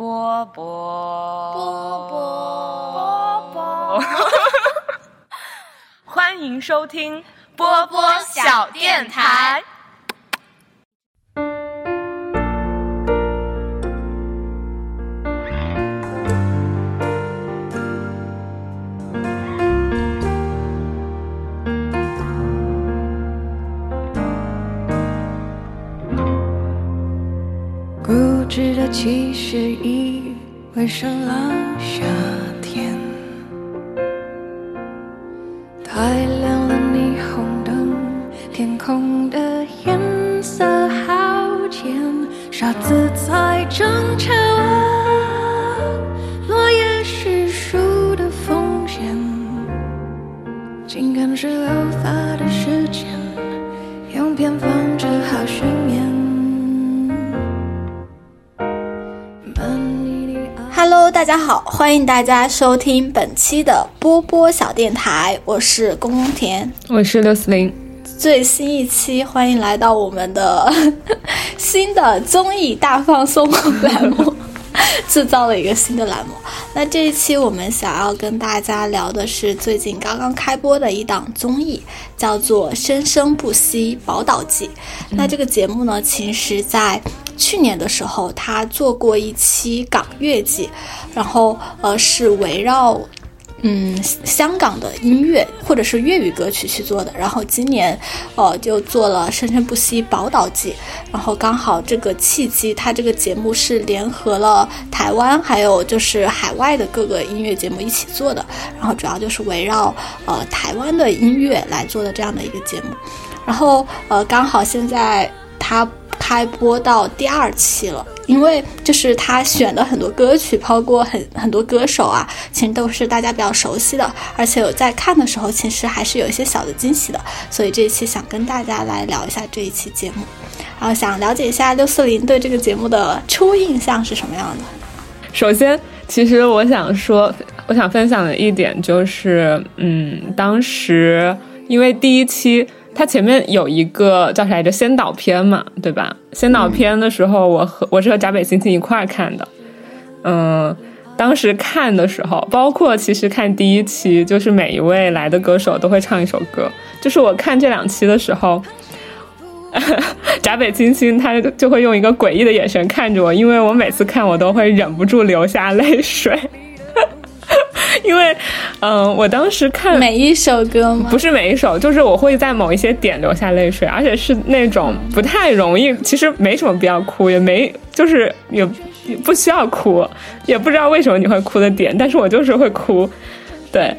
波波波波波波，欢迎收听波波小电台。固执的其实已闻声落下。好，欢迎大家收听本期的波波小电台，我是宫宫田，我是六四零，最新一期，欢迎来到我们的 新的综艺大放送栏目，制造了一个新的栏目。那这一期我们想要跟大家聊的是最近刚刚开播的一档综艺，叫做《生生不息宝岛记》。那这个节目呢，其实在去年的时候，他做过一期港乐季，然后呃是围绕嗯香港的音乐或者是粤语歌曲去做的，然后今年呃就做了《生生不息宝岛季》，然后刚好这个契机，它这个节目是联合了台湾还有就是海外的各个音乐节目一起做的，然后主要就是围绕呃台湾的音乐来做的这样的一个节目，然后呃刚好现在它。开播到第二期了，因为就是他选的很多歌曲，包括很很多歌手啊，其实都是大家比较熟悉的，而且有在看的时候，其实还是有一些小的惊喜的。所以这一期想跟大家来聊一下这一期节目，然后想了解一下六四零对这个节目的初印象是什么样的。首先，其实我想说，我想分享的一点就是，嗯，当时因为第一期。它前面有一个叫啥来着先导片嘛，对吧？先导片的时候，我和我是和闸北星星一块儿看的。嗯，当时看的时候，包括其实看第一期，就是每一位来的歌手都会唱一首歌。就是我看这两期的时候，闸北星星他就会用一个诡异的眼神看着我，因为我每次看我都会忍不住流下泪水。因为，嗯，我当时看每一首歌吗？不是每一首，就是我会在某一些点流下泪水，而且是那种不太容易，其实没什么必要哭，也没就是也不需要哭，也不知道为什么你会哭的点，但是我就是会哭，对。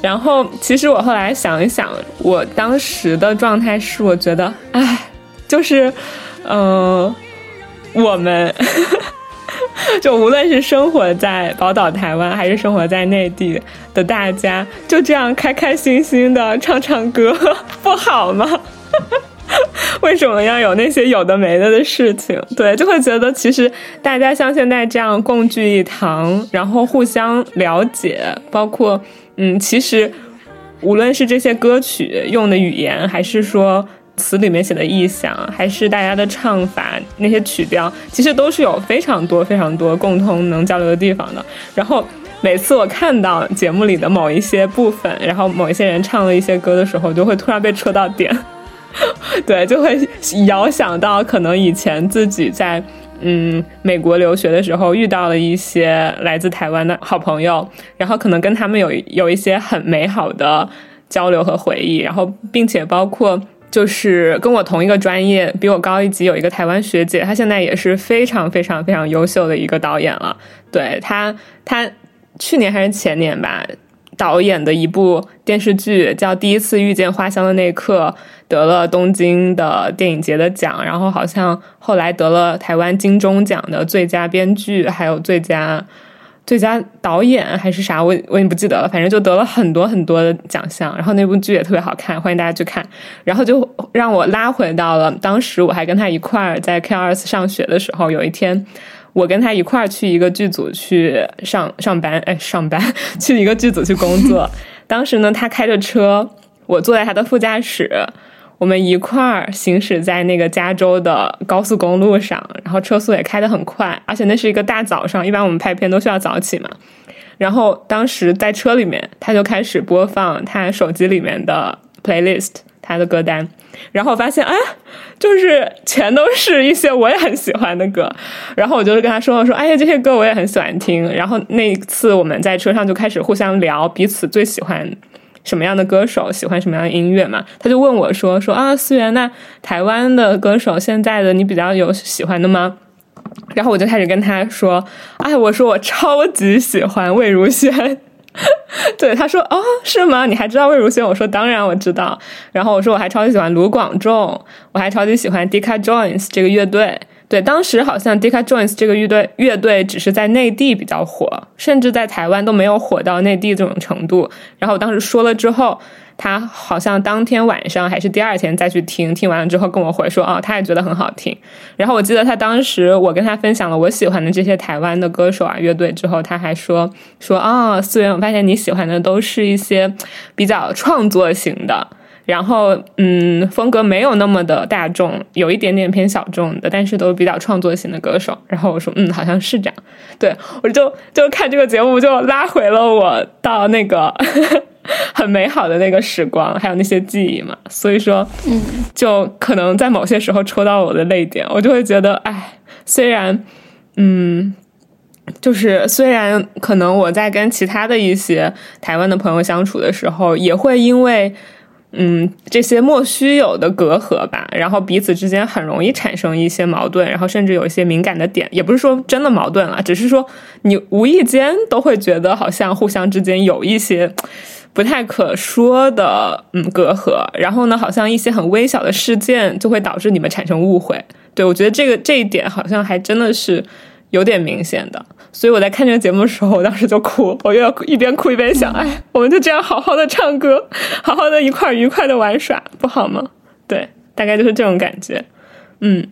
然后其实我后来想一想，我当时的状态是，我觉得，哎，就是，嗯、我们。就无论是生活在宝岛台湾，还是生活在内地的大家，就这样开开心心的唱唱歌，不好吗？为什么要有那些有的没的的事情？对，就会觉得其实大家像现在这样共聚一堂，然后互相了解，包括嗯，其实无论是这些歌曲用的语言，还是说。词里面写的意象，还是大家的唱法，那些曲调，其实都是有非常多非常多共同能交流的地方的。然后每次我看到节目里的某一些部分，然后某一些人唱了一些歌的时候，就会突然被戳到点，对，就会遥想到可能以前自己在嗯美国留学的时候遇到了一些来自台湾的好朋友，然后可能跟他们有有一些很美好的交流和回忆，然后并且包括。就是跟我同一个专业，比我高一级有一个台湾学姐，她现在也是非常非常非常优秀的一个导演了。对她，她去年还是前年吧，导演的一部电视剧叫《第一次遇见花香的那一刻》，得了东京的电影节的奖，然后好像后来得了台湾金钟奖的最佳编剧，还有最佳。最佳导演还是啥，我我已经不记得了。反正就得了很多很多的奖项，然后那部剧也特别好看，欢迎大家去看。然后就让我拉回到了当时我还跟他一块儿在 K 二 S 上学的时候，有一天我跟他一块儿去一个剧组去上上班，哎，上班去一个剧组去工作。当时呢，他开着车，我坐在他的副驾驶。我们一块儿行驶在那个加州的高速公路上，然后车速也开得很快，而且那是一个大早上，一般我们拍片都需要早起嘛。然后当时在车里面，他就开始播放他手机里面的 playlist，他的歌单。然后我发现，哎，就是全都是一些我也很喜欢的歌。然后我就是跟他说：“说，哎呀，这些歌我也很喜欢听。”然后那一次我们在车上就开始互相聊彼此最喜欢什么样的歌手，喜欢什么样的音乐嘛。他就问我说：“说啊，思源，那台湾的歌手现在的你比较有喜欢的吗？”然后我就开始跟他说：“哎，我说我超级喜欢魏如萱。”对，他说：“哦，是吗？你还知道魏如萱？”我说：“当然我知道。”然后我说：“我还超级喜欢卢广仲，我还超级喜欢 Deca Joins 这个乐队。”对，当时好像 Deca Joins 这个乐队乐队只是在内地比较火，甚至在台湾都没有火到内地这种程度。然后我当时说了之后。他好像当天晚上还是第二天再去听，听完了之后跟我回说，哦，他也觉得很好听。然后我记得他当时我跟他分享了我喜欢的这些台湾的歌手啊乐队之后，他还说说啊，思源，我发现你喜欢的都是一些比较创作型的，然后嗯，风格没有那么的大众，有一点点偏小众的，但是都比较创作型的歌手。然后我说，嗯，好像是这样。对我就就看这个节目，就拉回了我到那个。很美好的那个时光，还有那些记忆嘛，所以说，嗯，就可能在某些时候戳到我的泪点，我就会觉得，哎，虽然，嗯，就是虽然可能我在跟其他的一些台湾的朋友相处的时候，也会因为，嗯，这些莫须有的隔阂吧，然后彼此之间很容易产生一些矛盾，然后甚至有一些敏感的点，也不是说真的矛盾了，只是说你无意间都会觉得好像互相之间有一些。不太可说的，嗯，隔阂。然后呢，好像一些很微小的事件就会导致你们产生误会。对我觉得这个这一点好像还真的是有点明显的。所以我在看这个节目的时候，我当时就哭，我又要一边哭一边想，哎，我们就这样好好的唱歌，好好的一块愉快的玩耍，不好吗？对，大概就是这种感觉。嗯，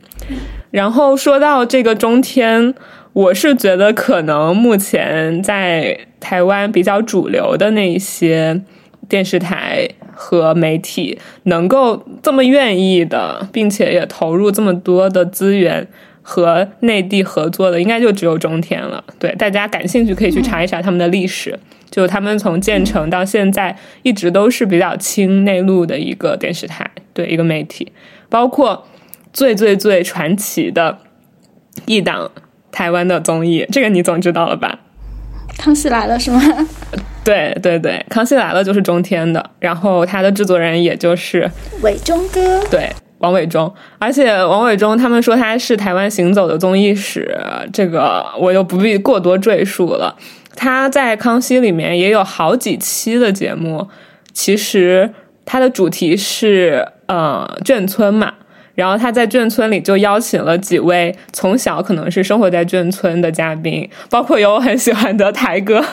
然后说到这个中天。我是觉得，可能目前在台湾比较主流的那些电视台和媒体，能够这么愿意的，并且也投入这么多的资源和内地合作的，应该就只有中天了。对，大家感兴趣可以去查一查他们的历史，就他们从建成到现在，一直都是比较亲内陆的一个电视台，对一个媒体，包括最最最传奇的一档。台湾的综艺，这个你总知道了吧？康熙来了是吗？对对对，康熙来了 就是中天的，然后他的制作人也就是伟忠哥，对，王伟忠。而且王伟忠他们说他是台湾行走的综艺史，这个我就不必过多赘述了。他在康熙里面也有好几期的节目，其实他的主题是呃眷村嘛。然后他在眷村里就邀请了几位从小可能是生活在眷村的嘉宾，包括有我很喜欢的台哥，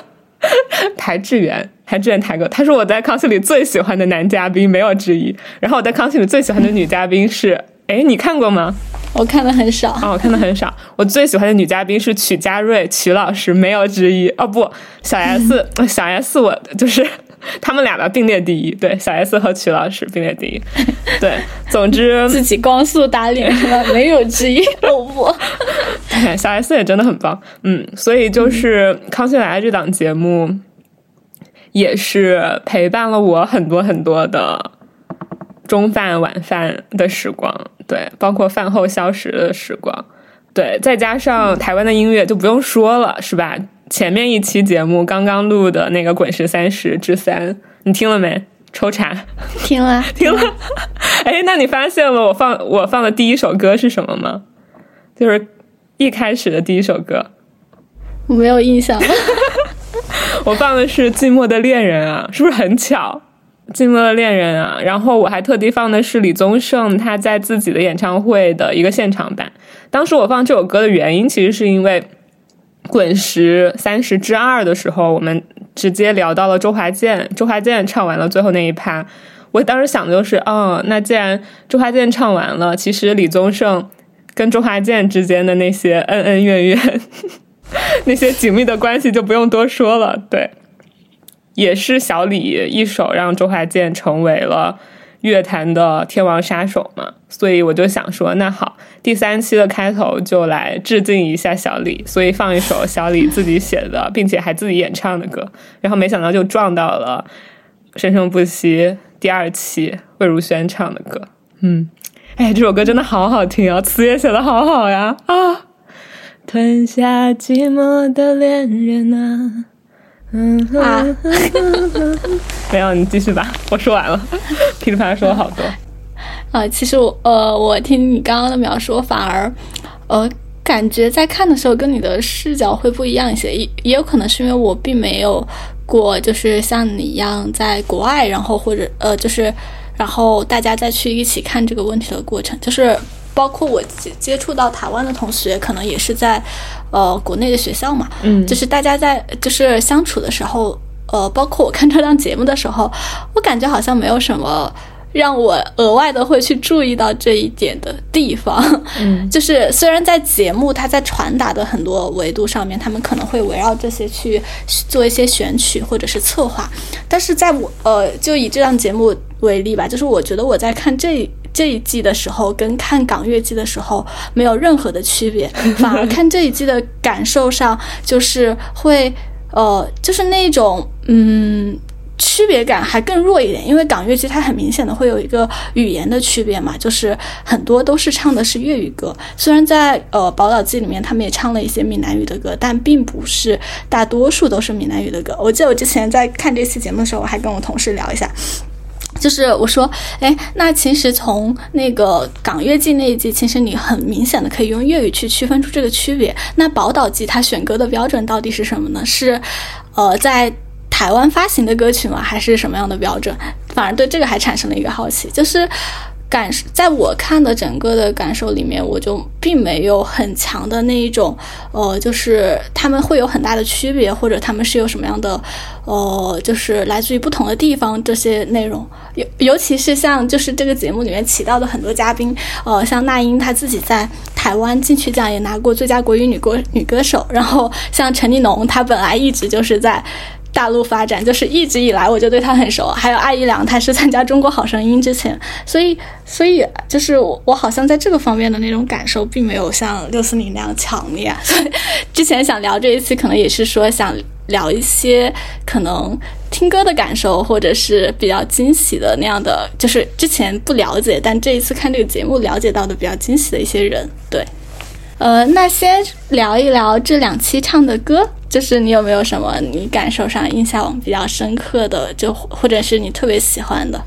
台志远，台志远台哥，他是我在康熙里最喜欢的男嘉宾，没有之一。然后我在康熙里最喜欢的女嘉宾是，哎，你看过吗？我看的很少啊，我看的很少。我最喜欢的女嘉宾是曲家瑞，曲老师，没有之一。哦不，小 S，小 S，我就是。他们俩的并列第一，对小 S 和曲老师并列第一，对，总之 自己光速打脸是吧？没有之一，我不。对，小 S 也真的很棒，嗯，所以就是《康熙来了》这档节目，也是陪伴了我很多很多的中饭晚饭的时光，对，包括饭后消食的时光，对，再加上台湾的音乐就不用说了，是吧？前面一期节目刚刚录的那个《滚石三十之三》，你听了没？抽查，听了，听了。哎，那你发现了我放我放的第一首歌是什么吗？就是一开始的第一首歌，我没有印象。我放的是《寂寞的恋人》啊，是不是很巧？《寂寞的恋人》啊，然后我还特地放的是李宗盛他在自己的演唱会的一个现场版。当时我放这首歌的原因，其实是因为。滚石三十之二的时候，我们直接聊到了周华健。周华健唱完了最后那一趴，我当时想的就是，哦，那既然周华健唱完了，其实李宗盛跟周华健之间的那些恩恩怨怨，那些紧密的关系就不用多说了。对，也是小李一手让周华健成为了乐坛的天王杀手嘛，所以我就想说，那好，第三期的开头就来致敬一下小李，所以放一首小李自己写的，并且还自己演唱的歌，然后没想到就撞到了《生生不息》第二期魏如萱唱的歌，嗯，哎，这首歌真的好好听啊，词也写的好好呀啊！吞下寂寞的恋人啊。嗯啊，没有，你继续吧。我说完了，噼里啪啦说了好多。啊，其实我呃，我听你刚刚的描述，反而呃，感觉在看的时候跟你的视角会不一样一些。也也有可能是因为我并没有过，就是像你一样在国外，然后或者呃，就是然后大家再去一起看这个问题的过程，就是包括我接接触到台湾的同学，可能也是在。呃，国内的学校嘛，嗯，就是大家在就是相处的时候，呃，包括我看这档节目的时候，我感觉好像没有什么让我额外的会去注意到这一点的地方。嗯，就是虽然在节目它在传达的很多维度上面，他们可能会围绕这些去做一些选取或者是策划，但是在我呃，就以这档节目为例吧，就是我觉得我在看这。这一季的时候跟看港乐季的时候没有任何的区别，反而看这一季的感受上就是会，呃，就是那种嗯区别感还更弱一点，因为港乐季它很明显的会有一个语言的区别嘛，就是很多都是唱的是粤语歌，虽然在呃宝岛季里面他们也唱了一些闽南语的歌，但并不是大多数都是闽南语的歌。我记得我之前在看这期节目的时候，我还跟我同事聊一下。就是我说，哎，那其实从那个港乐季那一季，其实你很明显的可以用粤语去区分出这个区别。那宝岛季它选歌的标准到底是什么呢？是，呃，在台湾发行的歌曲吗？还是什么样的标准？反而对这个还产生了一个好奇，就是。感受在我看的整个的感受里面，我就并没有很强的那一种，呃，就是他们会有很大的区别，或者他们是有什么样的，呃，就是来自于不同的地方这些内容，尤尤其是像就是这个节目里面起到的很多嘉宾，呃，像那英她自己在台湾金曲奖也拿过最佳国语女歌女歌手，然后像陈立农，她本来一直就是在。大陆发展就是一直以来我就对他很熟，还有艾怡良，他是参加《中国好声音》之前，所以所以就是我我好像在这个方面的那种感受并没有像六四零那样强烈，所以之前想聊这一期可能也是说想聊一些可能听歌的感受，或者是比较惊喜的那样的，就是之前不了解，但这一次看这个节目了解到的比较惊喜的一些人，对。呃，那先聊一聊这两期唱的歌，就是你有没有什么你感受上印象比较深刻的，就或者是你特别喜欢的？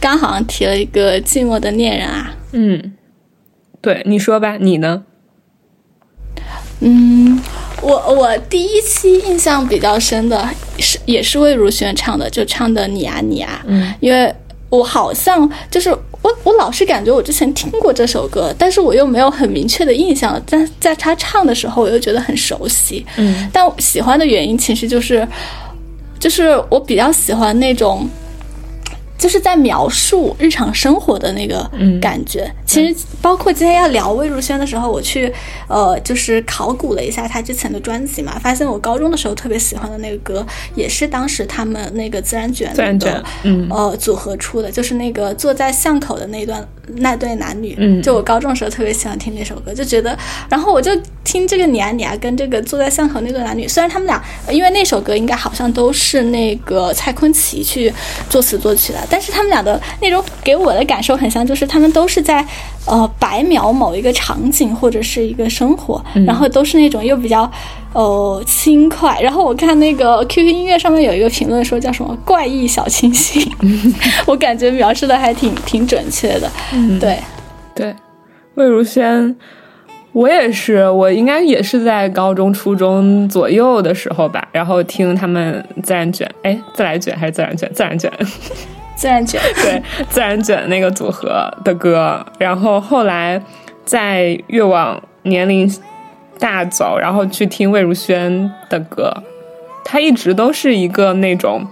刚好像提了一个《寂寞的恋人》啊。嗯，对，你说吧，你呢？嗯，我我第一期印象比较深的是也是魏如萱唱的，就唱的你啊你啊。嗯，因为我好像就是。我我老是感觉我之前听过这首歌，但是我又没有很明确的印象。但在他唱的时候，我又觉得很熟悉。嗯，但喜欢的原因其实就是，就是我比较喜欢那种。就是在描述日常生活的那个感觉。其实包括今天要聊魏如萱的时候，我去呃，就是考古了一下她之前的专辑嘛，发现我高中的时候特别喜欢的那个歌，也是当时他们那个自然卷的呃组合出的，就是那个坐在巷口的那段那对男女。嗯，就我高中的时候特别喜欢听那首歌，就觉得，然后我就听这个你啊你啊跟这个坐在巷口那对男女，虽然他们俩因为那首歌应该好像都是那个蔡坤奇去作词作曲的。但是他们俩的那种给我的感受很像，就是他们都是在呃白描某一个场景或者是一个生活，然后都是那种又比较呃轻快。然后我看那个 QQ 音乐上面有一个评论说叫什么怪异小清新，我感觉描述的还挺挺准确的。对对，魏如萱。我也是，我应该也是在高中、初中左右的时候吧，然后听他们自然卷，哎，自来卷还是自然卷？自然卷，自然卷，对，自然卷那个组合的歌，然后后来在越往年龄大走，然后去听魏如萱的歌，她一直都是一个那种。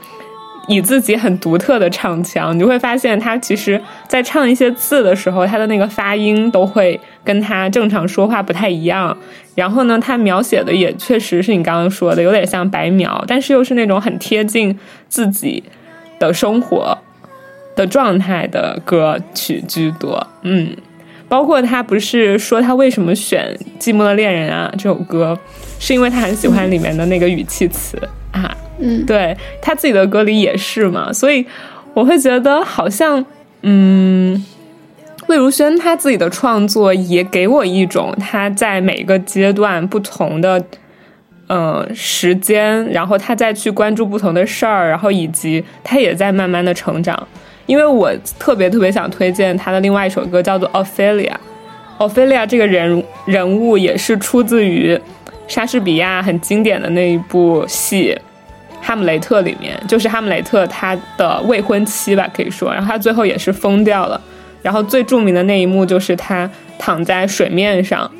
以自己很独特的唱腔，你就会发现他其实，在唱一些字的时候，他的那个发音都会跟他正常说话不太一样。然后呢，他描写的也确实是你刚刚说的，有点像白描，但是又是那种很贴近自己的生活的状态的歌曲居多。嗯，包括他不是说他为什么选《寂寞的恋人》啊这首歌，是因为他很喜欢里面的那个语气词啊。嗯，对他自己的歌里也是嘛，所以我会觉得好像，嗯，魏如萱她自己的创作也给我一种她在每个阶段不同的，嗯，时间，然后她再去关注不同的事儿，然后以及她也在慢慢的成长。因为我特别特别想推荐他的另外一首歌，叫做《Ophelia》。Ophelia 这个人人物也是出自于莎士比亚很经典的那一部戏。哈姆雷特里面，就是哈姆雷特他的未婚妻吧，可以说，然后他最后也是疯掉了。然后最著名的那一幕就是他躺在水面上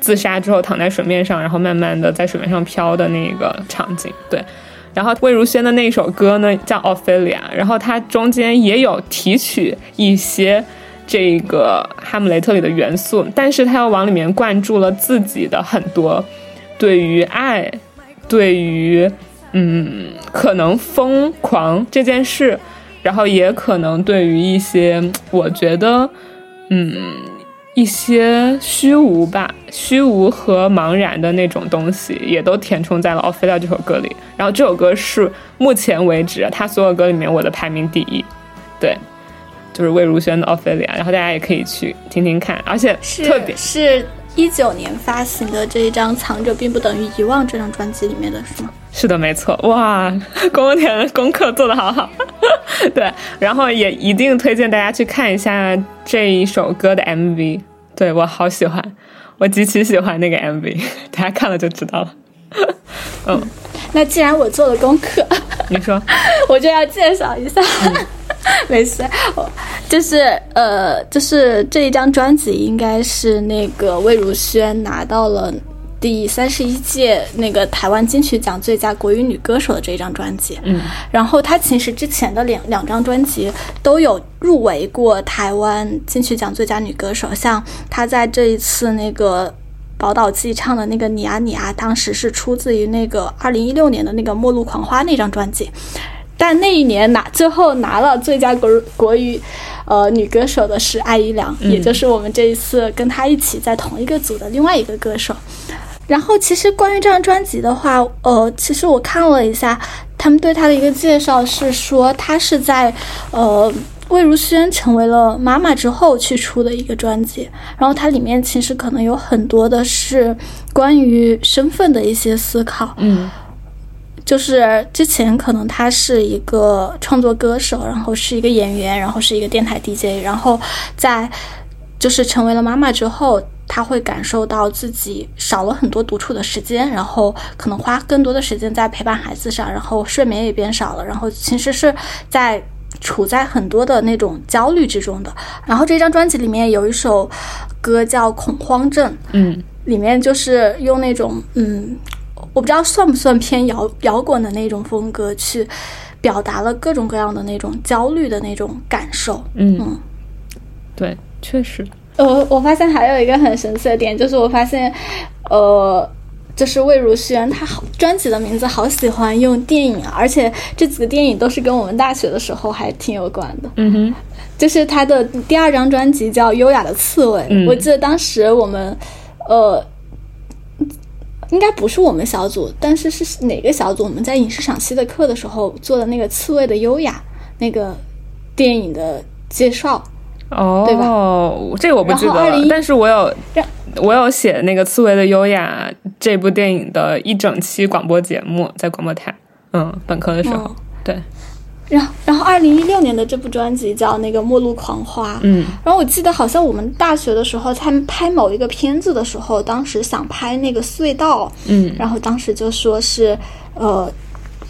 自杀之后躺在水面上，然后慢慢的在水面上飘的那个场景。对，然后魏如萱的那首歌呢叫《Ophelia》，然后它中间也有提取一些这个哈姆雷特里的元素，但是他又往里面灌注了自己的很多对于爱，对于。嗯，可能疯狂这件事，然后也可能对于一些我觉得，嗯，一些虚无吧，虚无和茫然的那种东西，也都填充在了《Ophelia》这首歌里。然后这首歌是目前为止他所有歌里面我的排名第一，对，就是魏如萱的《Ophelia》，然后大家也可以去听听看，而且特别是一九年发行的这一张《藏着并不等于遗忘》这张专辑里面的是吗？是的，没错，哇，宫田功课做得好好，对，然后也一定推荐大家去看一下这一首歌的 MV，对我好喜欢，我极其喜欢那个 MV，大家看了就知道了。嗯，那既然我做了功课，你说，我就要介绍一下，没事，我就是呃，就是这一张专辑应该是那个魏如萱拿到了。第三十一届那个台湾金曲奖最佳国语女歌手的这一张专辑，嗯，然后她其实之前的两两张专辑都有入围过台湾金曲奖最佳女歌手，像她在这一次那个宝岛记唱的那个你啊你啊，当时是出自于那个二零一六年的那个《末路狂花》那张专辑，但那一年拿最后拿了最佳国国语呃女歌手的是艾怡良，也就是我们这一次跟她一起在同一个组的另外一个歌手。然后，其实关于这张专辑的话，呃，其实我看了一下，他们对他的一个介绍是说，他是在呃魏如萱成为了妈妈之后去出的一个专辑。然后它里面其实可能有很多的是关于身份的一些思考。嗯，就是之前可能他是一个创作歌手，然后是一个演员，然后是一个电台 DJ，然后在就是成为了妈妈之后。他会感受到自己少了很多独处的时间，然后可能花更多的时间在陪伴孩子上，然后睡眠也变少了，然后其实是在处在很多的那种焦虑之中的。然后这张专辑里面有一首歌叫《恐慌症》，嗯，里面就是用那种嗯，我不知道算不算偏摇摇滚的那种风格去表达了各种各样的那种焦虑的那种感受。嗯，对，确实。呃，我发现还有一个很神奇的点，就是我发现，呃，就是魏如萱，她好专辑的名字好喜欢用电影，而且这几个电影都是跟我们大学的时候还挺有关的。嗯哼，就是她的第二张专辑叫《优雅的刺猬》，我记得当时我们，呃，应该不是我们小组，但是是哪个小组？我们在影视赏析的课的时候做的那个《刺猬的优雅》那个电影的介绍。哦，对吧？这个我不记得了，但是我有，我有写那个《刺猬的优雅》这部电影的一整期广播节目，在广播台，嗯，本科的时候，对。然后，然后二零一六年的这部专辑叫那个《末路狂花》，嗯。然后我记得好像我们大学的时候，他们拍某一个片子的时候，当时想拍那个隧道，嗯，然后当时就说是，呃，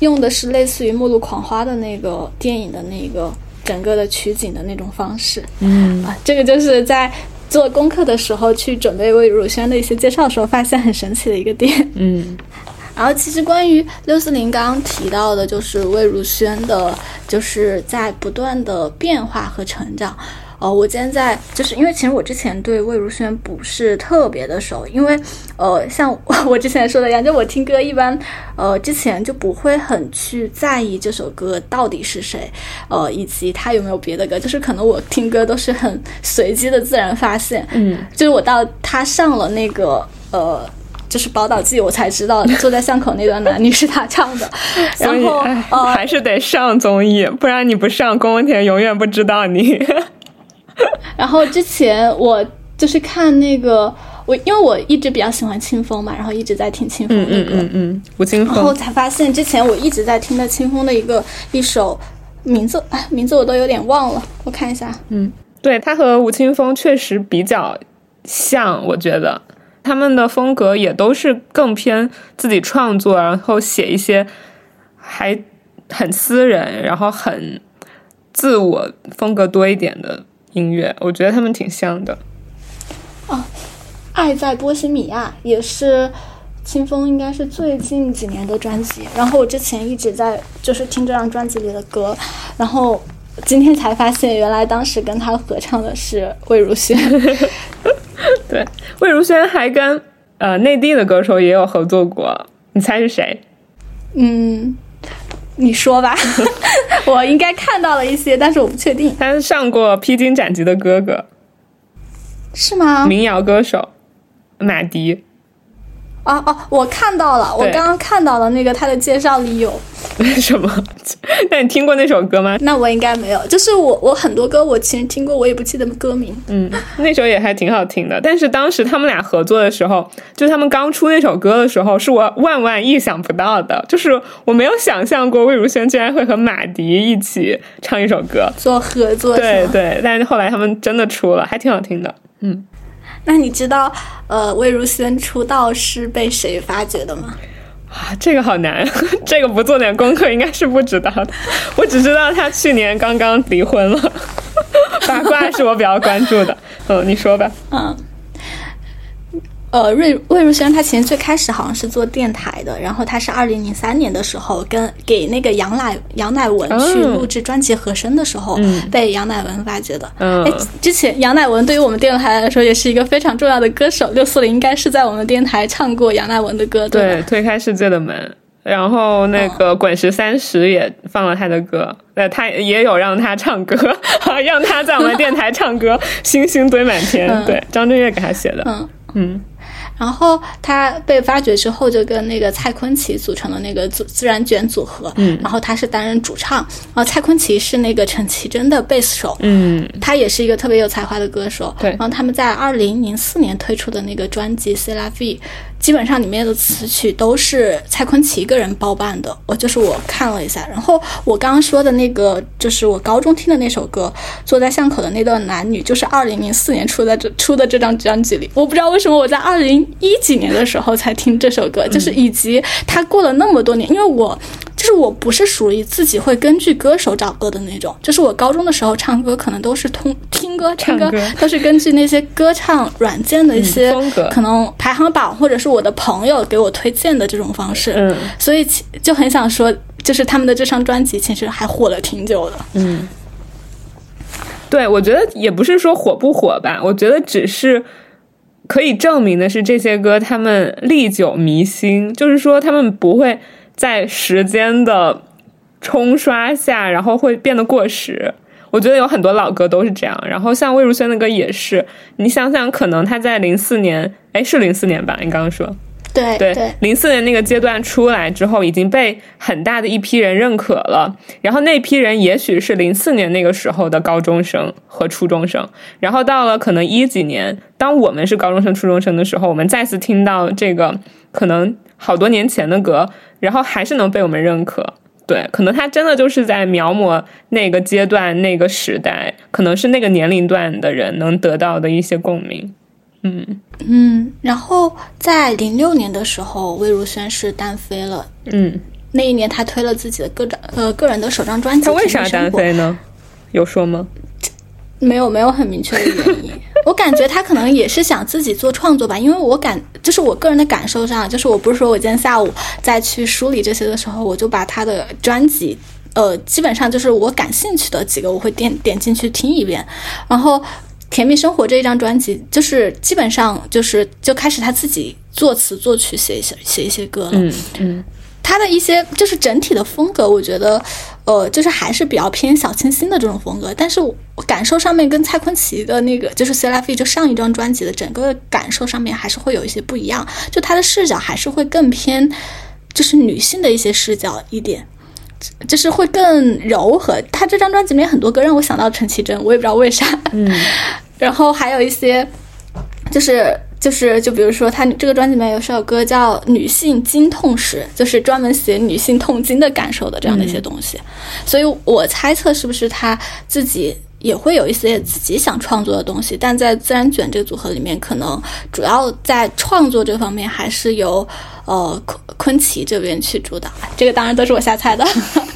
用的是类似于《末路狂花》的那个电影的那个。整个的取景的那种方式，嗯啊，这个就是在做功课的时候去准备魏如萱的一些介绍的时候，发现很神奇的一个点，嗯。然后其实关于六四零刚刚提到的，就是魏如萱的，就是在不断的变化和成长。呃，我今天在就是因为其实我之前对魏如萱不是特别的熟，因为呃，像 我之前说的一样，就我听歌一般，呃，之前就不会很去在意这首歌到底是谁，呃，以及他有没有别的歌，就是可能我听歌都是很随机的自然发现，嗯，就是我到他上了那个呃。就是《宝岛记》，我才知道坐在巷口那段男女是他唱的，然后还是得上综艺，不然你不上，宫文田永远不知道你。然后之前我就是看那个我，因为我一直比较喜欢清风嘛，然后一直在听清风的歌，嗯，吴青峰。然后，才发现之前我一直在听的清风的一个一首名字，哎，名字我都有点忘了，我看一下，嗯对他和吴青峰确实比较像，我觉得。他们的风格也都是更偏自己创作，然后写一些还很私人，然后很自我风格多一点的音乐，我觉得他们挺像的。《爱在波西米亚》也是清风应该是最近几年的专辑，然后我之前一直在就是听这张专辑里的歌，然后今天才发现原来当时跟他合唱的是魏如萱。对，魏如萱还跟呃内地的歌手也有合作过，你猜是谁？嗯，你说吧，我应该看到了一些，但是我不确定，他上过《披荆斩棘的哥哥是吗》，？民谣歌手马迪。哦哦，我看到了，我刚刚看到了那个他的介绍里有，什么？那你听过那首歌吗？那我应该没有，就是我我很多歌我其实听过，我也不记得歌名。嗯，那首也还挺好听的。但是当时他们俩合作的时候，就他们刚出那首歌的时候，是我万万意想不到的。就是我没有想象过魏如萱居然会和马迪一起唱一首歌。做合作？对对，但是后来他们真的出了，还挺好听的。那你知道呃魏如萱出道是被谁发掘的吗？啊，这个好难，这个不做点功课应该是不知道的。我只知道他去年刚刚离婚了，八卦是我比较关注的。嗯，你说吧。嗯。呃，魏魏如萱她其实最开始好像是做电台的，然后她是二零零三年的时候跟给那个杨乃杨乃文去嗯录制专辑和声的时候，被杨乃文发掘的。嗯哎，之前杨乃文对于我们电台来说也是一个非常重要的歌手，六四零应该是在我们电台唱过杨乃文的歌，对，吧？推开世界的门。然后那个滚石三十也放了他的歌，呃，他也有让他唱歌，让他在我们电台唱歌，星星堆满天。嗯对，张震岳给他写的。嗯嗯然后他被发掘之后，就跟那个蔡坤奇组成了那个组自然卷组合，嗯。然后他是担任主唱，然后蔡坤奇是那个陈绮贞的贝斯手，嗯。他也是一个特别有才华的歌手。对。然后他们在二零零四年推出的那个专辑《C La V》，基本上里面的词曲都是蔡坤奇一个人包办的。我就是我看了一下，然后我刚刚说的那个，就是我高中听的那首歌《坐在巷口的那段男女》，就是二零零四年出的这出的这张专辑里。我不知道为什么我在二零一几年的时候才听这首歌，就是以及他过了那么多年，因为我。就是我不是属于自己会根据歌手找歌的那种，就是我高中的时候唱歌可能都是通听歌唱歌都是根据那些歌唱软件的一些、嗯风格可能排行榜或者是我的朋友给我推荐的这种方式，嗯所以其就很想说，就是他们的这张专辑其实还火了挺久的。嗯，对，我觉得也不是说火不火吧，我觉得只是可以证明的是这些歌他们历久弥新，就是说他们不会在时间的冲刷下，然后会变得过时。我觉得有很多老歌都是这样，然后像魏如萱的歌也是。你想想，可能她在零四年，哎，是零四年吧？你刚刚说，对对，零四年那个阶段出来之后，已经被很大的一批人认可了。然后那批人也许是零四年那个时候的高中生和初中生，然后到了可能一几年，当我们是高中生、初中生的时候，我们再次听到这个可能好多年前的歌，然后还是能被我们认可。对，可能他真的就是在描摹那个阶段、那个时代，可能是那个年龄段的人能得到的一些共鸣。嗯嗯，然后在零六年的时候，魏如萱是单飞了。嗯，那一年，她推了自己的个人呃个人的首张专辑。他为啥单飞呢？有说吗？没有没有很明确的原因，我感觉他可能也是想自己做创作吧，因为我感就是我个人的感受上，就是我不是说我今天下午再去梳理这些的时候，我就把他的专辑呃，基本上就是我感兴趣的几个，我会点点进去听一遍。然后《甜蜜生活》这一张专辑，就是基本上就是就开始他自己作词作曲写一些写一些歌了。嗯嗯，他的一些就是整体的风格，我觉得，呃，就是还是比较偏小清新的这种风格。但是我感受上面跟蔡坤奇的那个就是《C Life》就上一张专辑的整个感受上面还是会有一些不一样，就他的视角还是会更偏，就是女性的一些视角一点。就是会更柔和，他这张专辑里面很多歌让我想到陈绮贞，我也不知道为啥。嗯，然后还有一些，就是就是就比如说他这个专辑里面有首歌叫《女性经痛史》，就是专门写女性痛经的感受的这样的一些东西。所以我猜测是不是他自己也会有一些自己想创作的东西，但在自然卷这个组合里面，可能主要在创作这方面还是由。呃，昆昆奇这边去主导，这个当然都是我瞎猜的，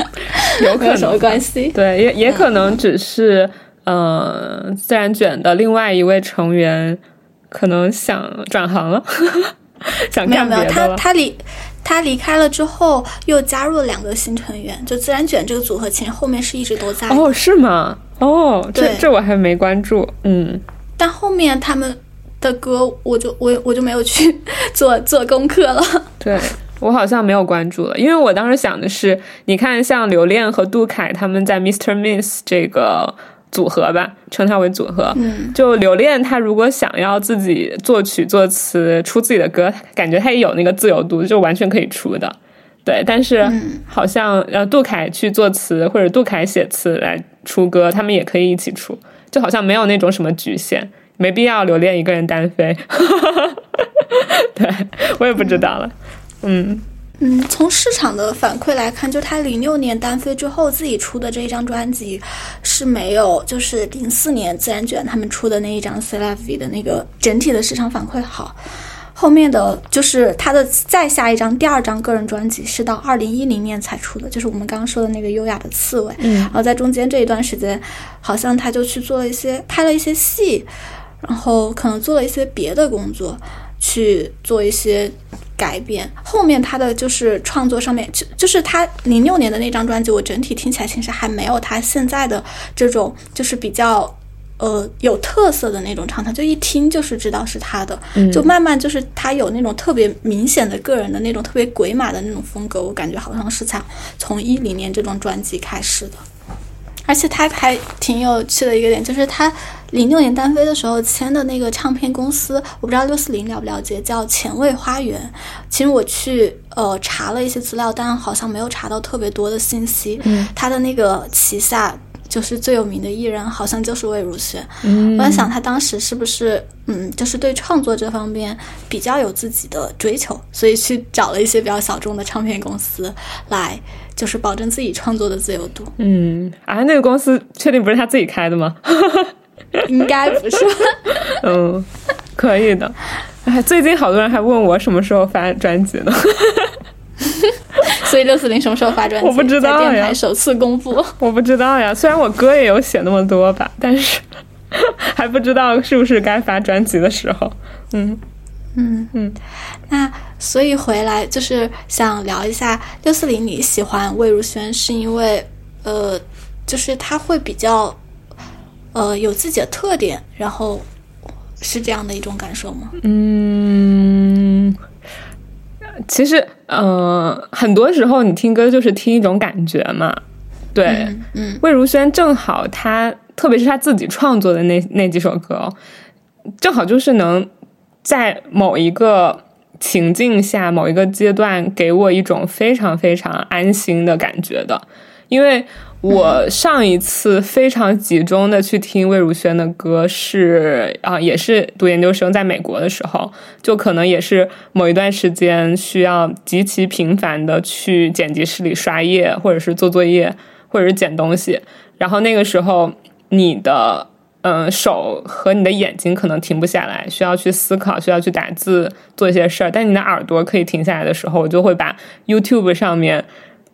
有可能什么关系？对，也也可能只是，呃，自然卷的另外一位成员可能想转行了，想没有没有，他。他离他离开了之后，又加入了两个新成员，就自然卷这个组合，其实后面是一直都在。哦，是吗？哦，这这我还没关注。嗯，但后面他们的歌，我就我我就没有去 做做功课了。对我好像没有关注了，因为我当时想的是，你看像刘恋和杜凯他们在 Mr. Miss 这个组合吧，称它为组合。嗯，就刘恋他如果想要自己作曲作词出自己的歌，感觉他也有那个自由度，就完全可以出的。对，但是嗯好像呃杜凯去作词或者杜凯写词来出歌，他们也可以一起出，就好像没有那种什么局限，没必要留恋一个人单飞。对我也不知道了，嗯嗯，嗯从市场的反馈来看，就他零六年单飞之后自己出的这一张专辑是没有，就是零四年自然卷他们出的那一张《C Live》的那个整体的市场反馈好。后面的就是他的再下一张第二张个人专辑是到二零一零年才出的，就是我们刚刚说的那个优雅的刺猬。嗯然后在中间这一段时间，好像他就去做了一些拍了一些戏，然后可能做了一些别的工作，去做一些改变。后面他的就是创作上面，就就是他零六年的那张专辑，我整体听起来其实还没有他现在的这种就是比较。呃，有特色的那种唱腔，就一听就是知道是他的，就慢慢就是他有那种特别明显的个人的那种特别鬼马的那种风格，我感觉好像是才从一零年这张专辑开始的。而且他还挺有趣的一个点，就是他零六年单飞的时候签的那个唱片公司，我不知道六四零了不了解，叫前卫花园。其实我去呃查了一些资料，但好像没有查到特别多的信息。嗯，他的那个旗下就是最有名的艺人，好像就是魏如萱。嗯我在想，他当时是不是嗯，就是对创作这方面比较有自己的追求，所以去找了一些比较小众的唱片公司来，就是保证自己创作的自由度。嗯啊，那个公司确定不是他自己开的吗？应该不是。嗯，可以的。哎，最近好多人还问我什么时候发专辑呢？所以六四零什么时候发专辑？我不知道呀电台首次公布。我不知道呀，虽然我歌也有写那么多吧，但是还不知道是不是该发专辑的时候。嗯嗯嗯，那所以回来就是想聊一下六四零，你喜欢魏如萱是因为呃，就是她会比较呃有自己的特点，然后是这样的一种感受吗？嗯，其实呃，很多时候你听歌就是听一种感觉嘛。对，嗯嗯魏如萱正好她，特别是她自己创作的那那几首歌哦，正好就是能在某一个情境下、某一个阶段，给我一种非常非常安心的感觉的。因为我上一次非常集中的去听魏如萱的歌是啊，也是读研究生在美国的时候，就可能也是某一段时间需要极其频繁的去剪辑室里刷页，或者是做作业，或者是捡东西。然后那个时候，你的、呃手和你的眼睛可能停不下来，需要去思考，需要去打字做一些事儿。但你的耳朵可以停下来的时候，我就会把 YouTube 上面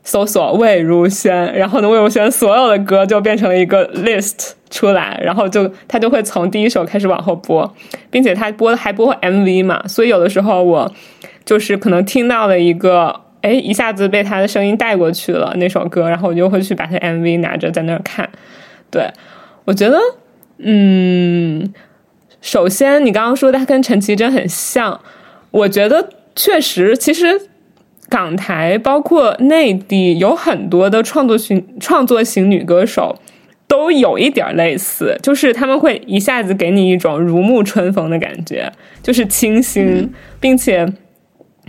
搜索魏如萱，然后呢，魏如萱所有的歌就变成了一个 list 出来，然后就他就会从第一首开始往后播，并且他播还播 MV 嘛，所以有的时候我就是可能听到了一个哎，一下子被他的声音带过去了那首歌，然后我就会去把他 MV 拿着在那儿看。对，我觉得，嗯，首先你刚刚说他跟陈绮贞很像，我觉得确实，其实港台包括内地有很多的创作型创作型女歌手。都有一点类似，就是他们会一下子给你一种如沐春风的感觉，就是清新，并且，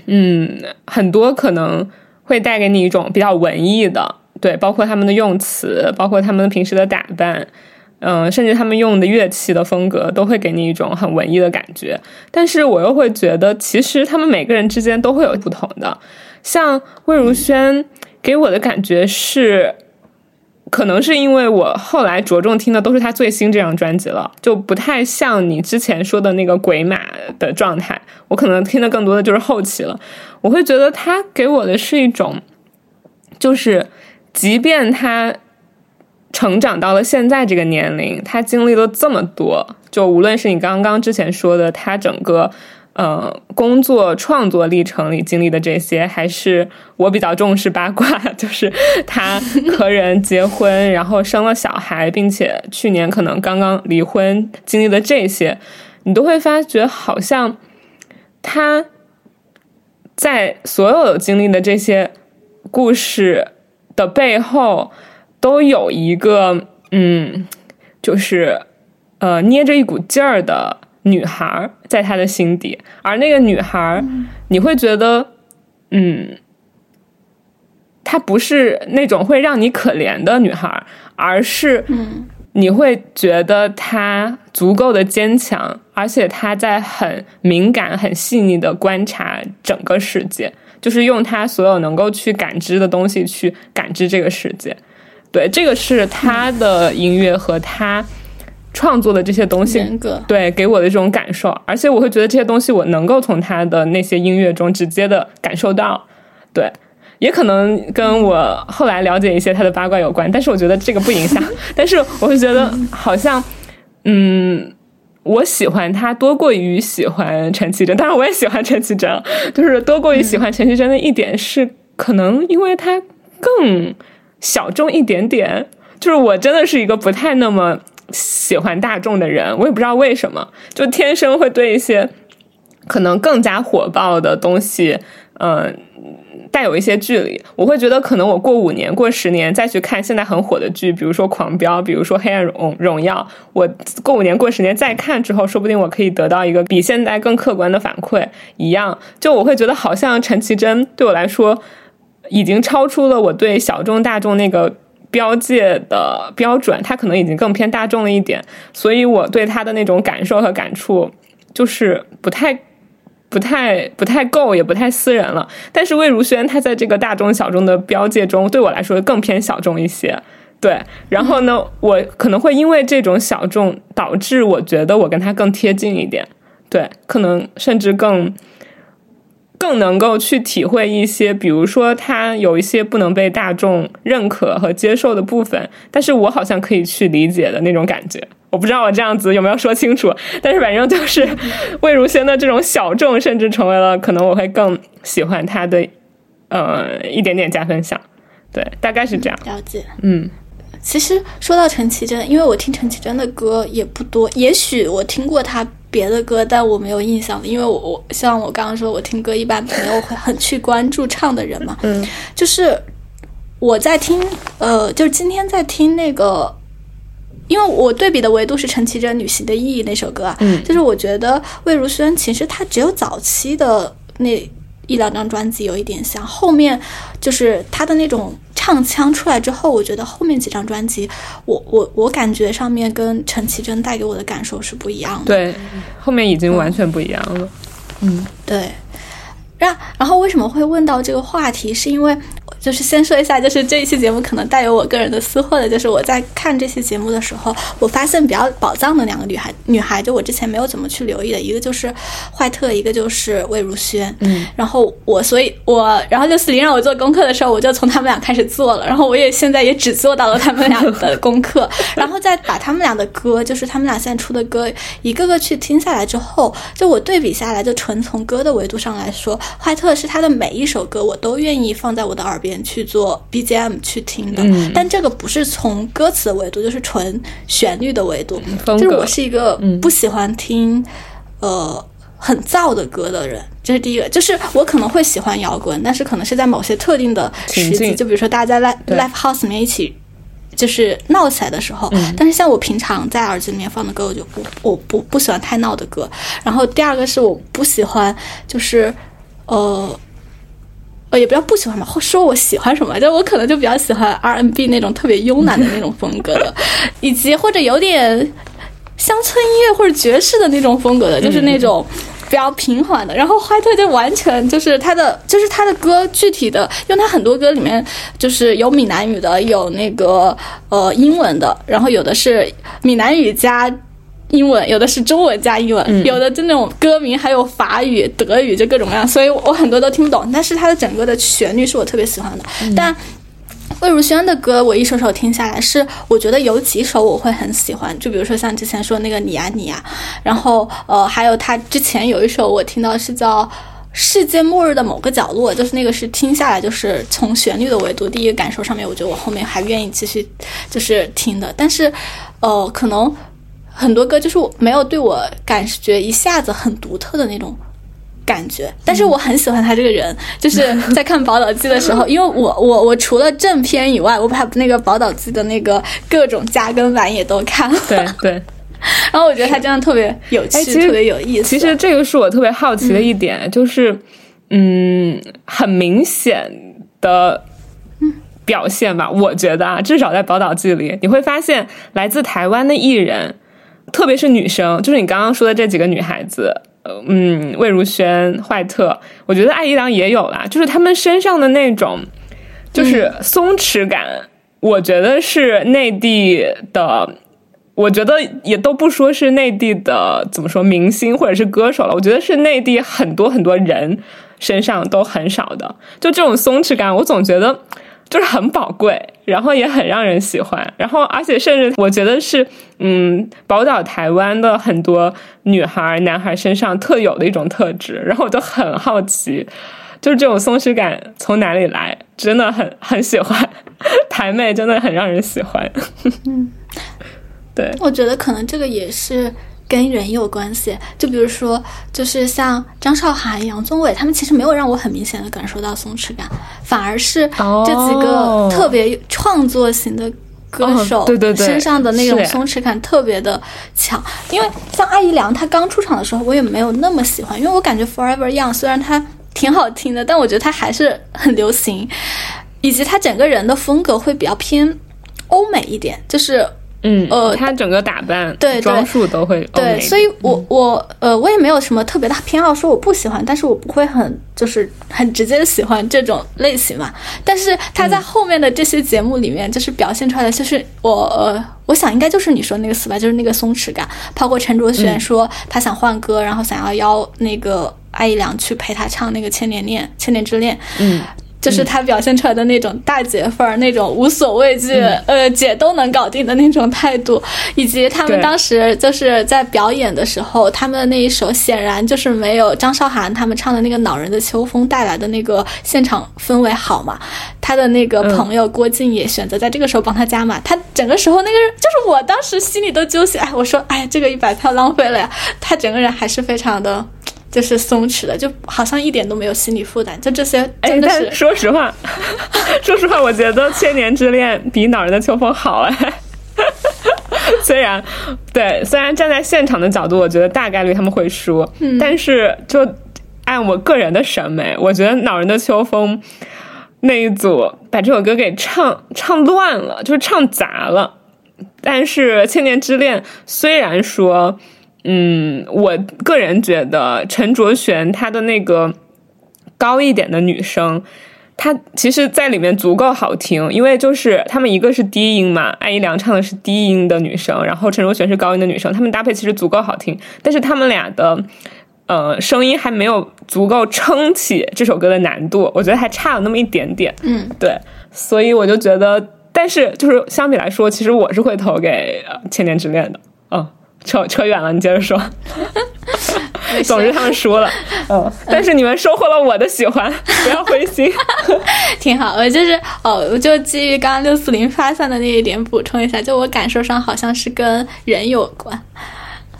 嗯，很多可能会带给你一种比较文艺的，对，包括他们的用词，包括他们平时的打扮，嗯，甚至他们用的乐器的风格，都会给你一种很文艺的感觉。但是我又会觉得，其实他们每个人之间都会有不同的，像魏如萱给我的感觉是。可能是因为我后来着重听的都是他最新这张专辑了，就不太像你之前说的那个鬼马的状态。我可能听的更多的就是后期了。我会觉得他给我的是一种，就是即便他成长到了现在这个年龄，他经历了这么多，就无论是你刚刚之前说的他整个。呃，工作创作历程里经历的这些，还是我比较重视八卦，就是他和人结婚，然后生了小孩，并且去年可能刚刚离婚，经历的这些，你都会发觉，好像他在所有经历的这些故事的背后，都有一个嗯，就是呃，捏着一股劲儿的。女孩在他的心底，而那个女孩，你会觉得，嗯，她不是那种会让你可怜的女孩，而是，你会觉得她足够的坚强，而且她在很敏感、很细腻的观察整个世界，就是用她所有能够去感知的东西去感知这个世界。对，这个是他的音乐和他。创作的这些东西，对给我的这种感受，而且我会觉得这些东西我能够从他的那些音乐中直接的感受到，对，也可能跟我后来了解一些他的八卦有关，但是我觉得这个不影响。但是我会觉得好像，嗯，我喜欢他多过于喜欢陈绮贞，当然我也喜欢陈绮贞，就是多过于喜欢陈绮贞的一点是，可能因为他更小众一点点，就是我真的是一个不太那么。喜欢大众的人，我也不知道为什么，就天生会对一些可能更加火爆的东西，嗯，带有一些距离。我会觉得，可能我过五年、过十年再去看现在很火的剧，比如说《狂飙》，比如说《黑暗荣荣耀》，我过五年、过十年再看之后，说不定我可以得到一个比现在更客观的反馈。一样，就我会觉得，好像陈绮贞对我来说，已经超出了我对小众大众那个。标界的标准，它可能已经更偏大众了一点，所以我对他的那种感受和感触，就是不太、不太、不太够，也不太私人了。但是魏如萱，她在这个大众小众的标界中，对我来说更偏小众一些。对，然后呢，我可能会因为这种小众，导致我觉得我跟他更贴近一点。对，可能甚至更。更能够去体会一些，比如说他有一些不能被大众认可和接受的部分，但是我好像可以去理解的那种感觉。我不知道我这样子有没有说清楚，但是反正就是魏如萱的这种小众，甚至成为了可能我会更喜欢他的呃一点点加分项。对，大概是这样。了解。嗯。其实说到陈绮贞，因为我听陈绮贞的歌也不多，也许我听过她别的歌，但我没有印象因为我我像我刚刚说，我听歌一般没有会很去关注唱的人嘛。嗯，就是我在听，呃，就是今天在听那个，因为我对比的维度是陈绮贞《旅行的意义》那首歌啊。嗯，就是我觉得魏如萱其实她只有早期的那。一两张专辑有一点像，后面就是他的那种唱腔出来之后，我觉得后面几张专辑，我我我感觉上面跟陈绮贞带给我的感受是不一样的。对，后面已经完全不一样了。嗯，对。然然后为什么会问到这个话题？是因为就是先说一下，就是这一期节目可能带有我个人的私货的，就是我在看这期节目的时候，我发现比较宝藏的两个女孩，女孩就我之前没有怎么去留意的，一个就是坏特，一个就是魏如萱。嗯，然后我，所以我，然后就四林让我做功课的时候，我就从他们俩开始做了，然后我也现在也只做到了他们俩的功课，然后再把他们俩的歌，就是他们俩现在出的歌，一个个去听下来之后，就我对比下来，就纯从歌的维度上来说，坏特是他的每一首歌我都愿意放在我的耳边。去做 BGM 去听的，但这个不是从歌词的维度，就是纯旋律的维度。就是我是一个不喜欢听呃很燥的歌的人，这是第一个。就是我可能会喜欢摇滚，但是可能是在某些特定的时机，就比如说大家在 live live house 里面一起就是闹起来的时候。但是像我平常在耳机里面放的歌，我就不我不不喜欢太闹的歌。然后第二个是我不喜欢就是呃。呃，也不要不喜欢吧，或说我喜欢什么，就我可能就比较喜欢 R N B 那种特别慵懒的那种风格的，以及或者有点乡村音乐或者爵士的那种风格的，就是那种比较平缓的。然后怀特就完全就是他的，就是他的歌具体的，因为他很多歌里面就是有闽南语的，有那个呃英文的，然后有的是闽南语加。英文有的是中文加英文，有的就那种歌名还有法语、德语，就各种各样，所以我很多都听不懂。但是它的整个的旋律是我特别喜欢的。但魏如萱的歌，我一首首听下来，是我觉得有几首我会很喜欢，就比如说像之前说那个你呀你呀，然后呃还有他之前有一首我听到是叫《世界末日的某个角落》，就是那个是听下来就是从旋律的维度第一个感受上面，我觉得我后面还愿意继续就是听的。但是呃可能。很多歌就是没有对我感觉一下子很独特的那种感觉，但是我很喜欢他这个人。就是 在看《宝岛记》的时候，因为我我我除了正片以外，我把那个《宝岛记》的那个各种加更版也都看了。对对，然后我觉得他真的特别有趣，特别有意思。其实这个是我特别好奇的一点，就是嗯，很明显的表现吧。我觉得啊，至少在《宝岛记》里，你会发现来自台湾的艺人。特别是女生，就是你刚刚说的这几个女孩子，嗯，魏如萱、坏特，我觉得艾怡良也有啦。就是她们身上的那种，就是松弛感，我觉得是内地的，我觉得也都不说是内地的，怎么说明星或者是歌手了，我觉得是内地很多很多人身上都很少的。就这种松弛感，我总觉得。就是很宝贵，然后也很让人喜欢，然后而且甚至我觉得是，嗯，宝岛台湾的很多女孩、男孩身上特有的一种特质，然后我就很好奇，就是这种松弛感从哪里来？真的很很喜欢，台妹真的很让人喜欢。嗯，对，我觉得可能这个也是。跟人有关系，就比如说，就是像张韶涵、杨宗纬，他们其实没有让我很明显的感受到松弛感，反而是这几个特别创作型的歌手，对对对，身上的那种松弛感特别的强。因为像阿姨良，她刚出场的时候，我也没有那么喜欢，因为我感觉 Forever Young 虽然它挺好听的，但我觉得它还是很流行，以及他整个人的风格会比较偏欧美一点，就是。嗯，呃，他整个打扮、对装束都会对，所以我我呃，我也没有什么特别大偏好，说我不喜欢，但是我不会很就是很直接的喜欢这种类型嘛。但是他在后面的这些节目里面，就是表现出来的，就是我呃，我想应该就是你说那个词吧，就是那个松弛感。包括陈卓璇说他想换歌，然后想要邀那个艾怡良去陪他唱那个《千年恋》《千年之恋》。嗯。就是他表现出来的那种大姐范儿，那种无所畏惧，呃，姐都能搞定的那种态度，以及他们当时就是在表演的时候，他们的那一首显然就是没有张韶涵他们唱的那个《恼人的秋风》带来的那个现场氛围好嘛。他的那个朋友郭靖也选择在这个时候帮他加码，他整个时候那个就是我当时心里都揪心，哎，我说，哎，这个一百票浪费了呀。他整个人还是非常的。就是松弛的，就好像一点都没有心理负担。就这些，真的是。说实话，说实话，我觉得《千年之恋》比《恼人的秋风》好哎。虽然，对，虽然站在现场的角度，我觉得大概率他们会输，但是就按我个人的审美，我觉得《恼人的秋风》那一组把这首歌给唱唱乱了，就是唱砸了。但是《千年之恋》虽然说。嗯，我个人觉得陈卓璇她的那个高一点的女生，她其实在里面足够好听，因为就是他们一个是低音嘛，艾怡良唱的是低音的女生，然后陈卓璇是高音的女生，她们搭配其实足够好听，但是她们俩的呃声音还没有足够撑起这首歌的难度，我觉得还差了那么一点点。嗯，对，所以我就觉得，但是就是相比来说，其实我是会投给《千年之恋》的。嗯，扯扯远了，你接着说。总之他们输了，嗯，但是你们收获了我的喜欢，不要灰心，挺好。我就是哦，我就基于刚刚六四零发散的那一点补充一下，就我感受上好像是跟人有关。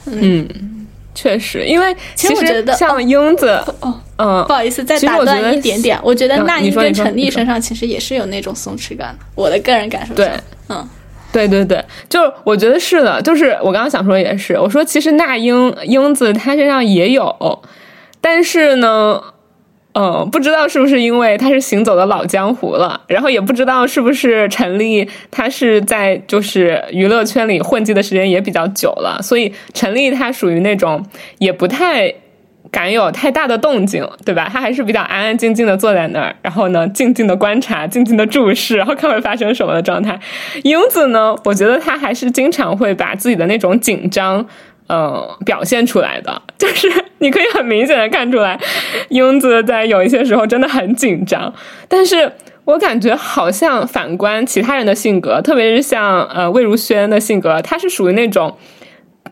嗯，确实，因为其实我觉得像英子，哦，嗯，不好意思，再打断一点点，我觉得那英跟陈丽身上其实也是有那种松弛感的，我的个人感受对，嗯。对对对，就我觉得是的，就是我刚刚想说也是，我说其实那英英子她身上也有，但是呢，嗯，不知道是不是因为她是行走的老江湖了，然后也不知道是不是陈丽她是在就是娱乐圈里混迹的时间也比较久了，所以陈丽她属于那种也不太。敢有太大的动静，对吧？他还是比较安安静静的坐在那儿，然后呢，静静的观察，静静的注视，然后看会发生什么的状态。英子呢，我觉得他还是经常会把自己的那种紧张，嗯，表现出来的。就是你可以很明显的看出来，英子在有一些时候真的很紧张。但是我感觉好像反观其他人的性格，特别是像呃魏如萱的性格，她是属于那种。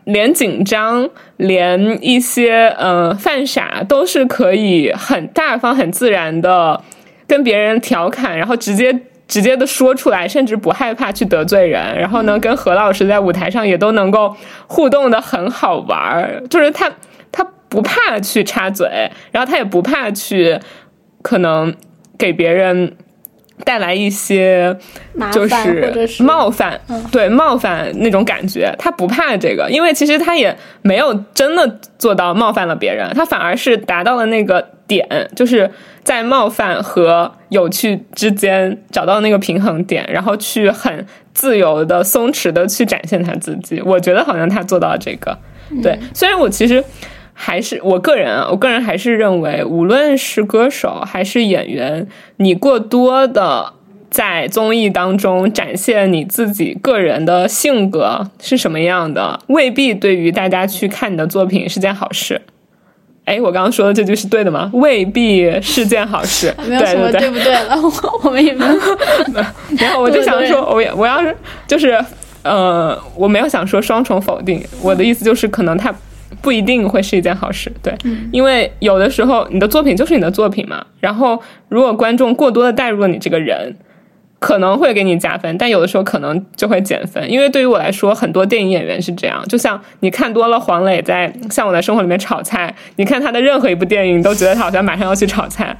连紧张，连一些呃犯傻，都是可以很大方、很自然的跟别人调侃，然后直接直接的说出来，甚至不害怕去得罪人。然后呢，跟何老师在舞台上也都能够互动的很好玩儿，就是他他不怕去插嘴，然后他也不怕去可能给别人。带来一些就是冒犯，对冒犯那种感觉，他不怕这个，因为其实他也没有真的做到冒犯了别人，他反而是达到了那个点，就是在冒犯和有趣之间找到那个平衡点，然后去很自由的、松弛的去展现他自己。我觉得好像他做到了这个，对。虽然我其实。还是我个人啊，我个人还是认为，无论是歌手还是演员，你过多的在综艺当中展现你自己个人的性格是什么样的，未必对于大家去看你的作品是件好事。哎，我刚刚说的这句是对的吗？未必是件好事。没有什么对不对了，我们也没有。然后我就想说，我我要是就是呃，我没有想说双重否定，我的意思就是可能他。不一定会是一件好事，对，因为有的时候你的作品就是你的作品嘛。然后，如果观众过多的带入了你这个人，可能会给你加分，但有的时候可能就会减分。因为对于我来说，很多电影演员是这样，就像你看多了黄磊在《像我的生活》里面炒菜，你看他的任何一部电影，你都觉得他好像马上要去炒菜，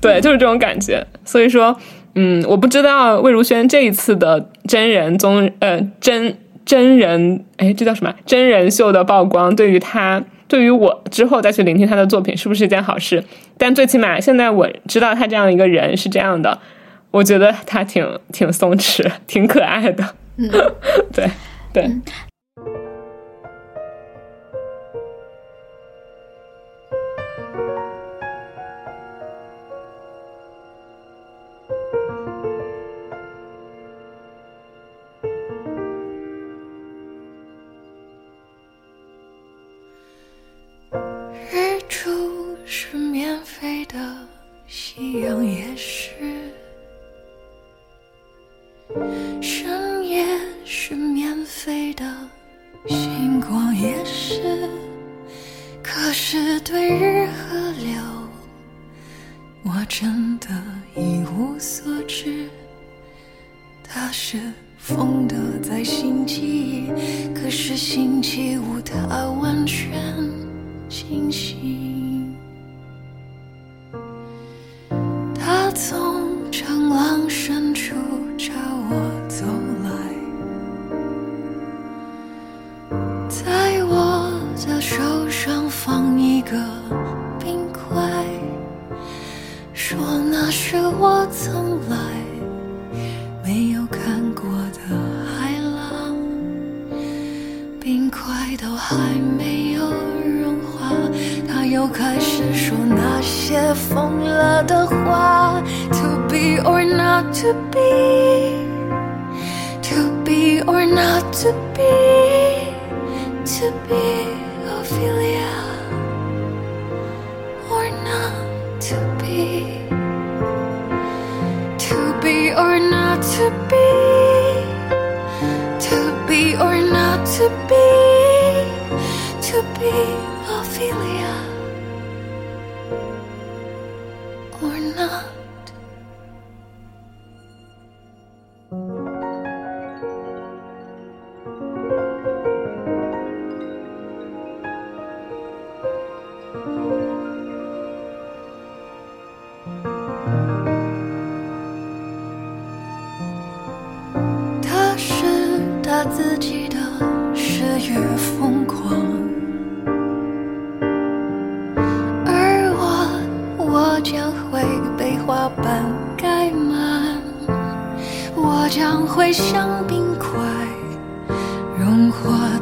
对，就是这种感觉。所以说，嗯，我不知道魏如萱这一次的真人综，呃，真。真人，哎，这叫什么？真人秀的曝光，对于他，对于我之后再去聆听他的作品，是不是一件好事？但最起码现在我知道他这样一个人是这样的，我觉得他挺挺松弛，挺可爱的。嗯，对 对。夕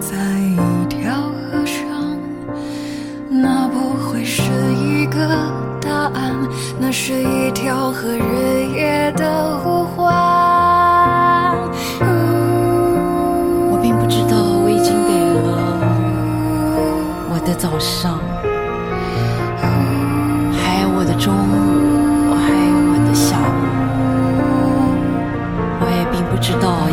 在一条河上，那不会是一个答案，那是一条和日夜的呼唤。我并不知道我已经给了我的早上，还有我的中午，还有我的下午，我也并不知道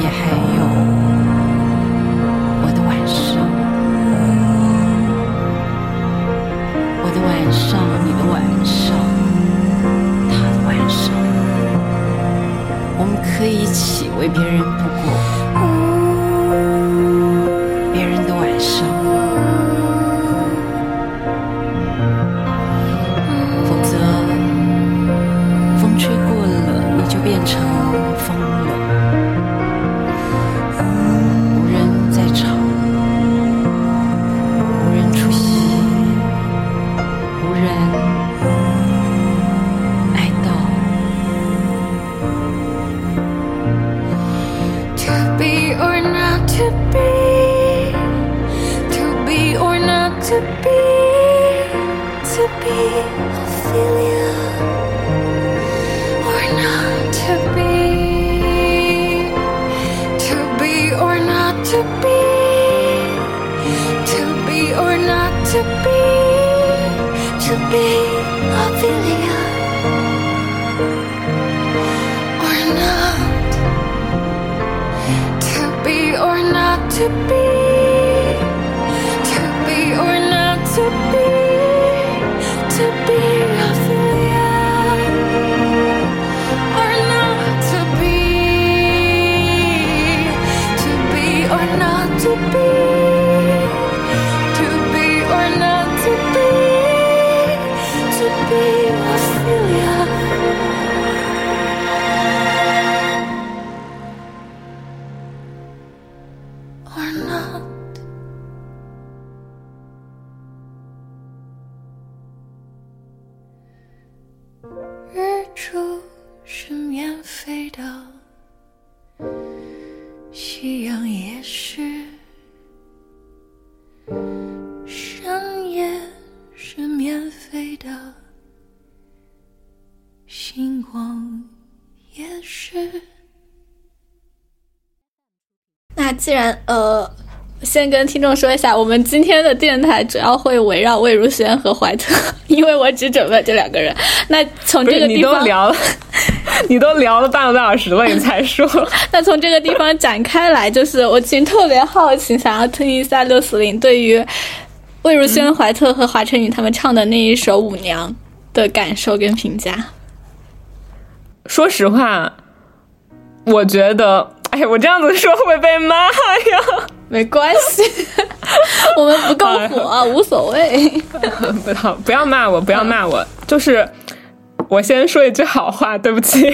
为别人是。那既然呃，先跟听众说一下，我们今天的电台主要会围绕魏如萱和怀特，因为我只准备这两个人。那从这个地方，都聊了，你都聊了半个多小时了，你才说。那从这个地方展开来，就是我其实特别好奇，想要听一下六四零对于魏如萱、怀特和华晨宇他们唱的那一首《舞娘》的感受跟评价。说实话，我觉得，哎，我这样子说会被骂呀？没关系，我们不够火，无所谓。不要不要骂我，不要骂我，就是。我先说一句好话，对不起，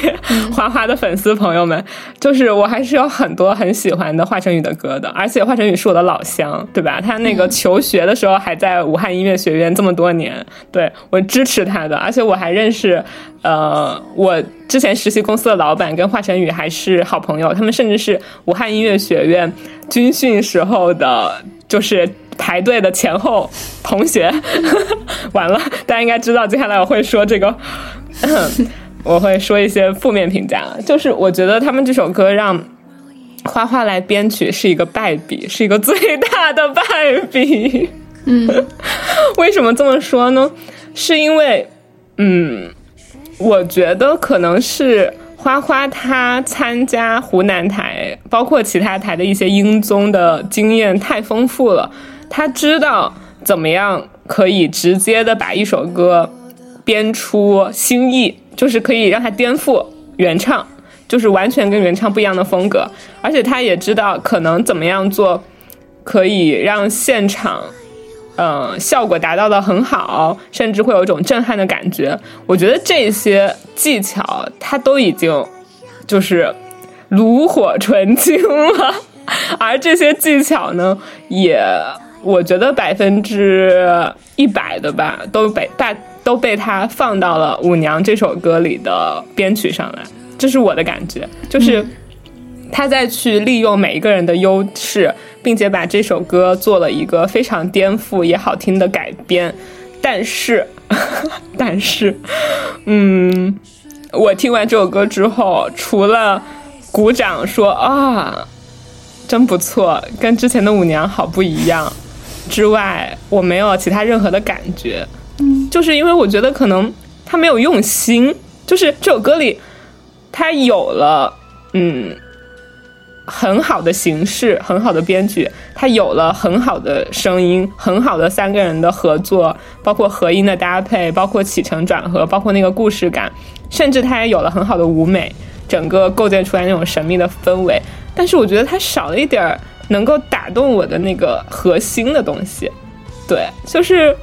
华华的粉丝朋友们，就是我还是有很多很喜欢的华晨宇的歌的，而且华晨宇是我的老乡，对吧？他那个求学的时候还在武汉音乐学院这么多年，对我支持他的，而且我还认识，呃，我之前实习公司的老板跟华晨宇还是好朋友，他们甚至是武汉音乐学院军训时候的，就是。排队的前后同学。完了，大家应该知道接下来我会说这个，我会说一些负面评价。就是我觉得他们这首歌让花花来编曲是一个败笔，是一个最大的败笔。嗯，为什么这么说呢？是因为，嗯，我觉得可能是花花他参加湖南台，包括其他台的一些音综的经验太丰富了，他知道怎么样可以直接的把一首歌编出新意，就是可以让它颠覆原唱，就是完全跟原唱不一样的风格，而且他也知道可能怎么样做可以让现场。嗯，效果达到的很好，甚至会有一种震撼的感觉。我觉得这些技巧他都已经就是炉火纯青了，而这些技巧呢，也我觉得百分之一百的吧，都被大都被他放到了《舞娘》这首歌里的编曲上来。这是我的感觉，就是他在去利用每一个人的优势。并且把这首歌做了一个非常颠覆也好听的改编，但是，但是，嗯，我听完这首歌之后，除了鼓掌说啊，真不错，跟之前的舞娘好不一样之外，我没有其他任何的感觉。嗯，就是因为我觉得可能他没有用心，就是这首歌里他有了，嗯。很好的形式，很好的编剧，他有了很好的声音，很好的三个人的合作，包括和音的搭配，包括起承转合，包括那个故事感，甚至他也有了很好的舞美，整个构建出来那种神秘的氛围。但是我觉得他少了一点儿能够打动我的那个核心的东西，对，就是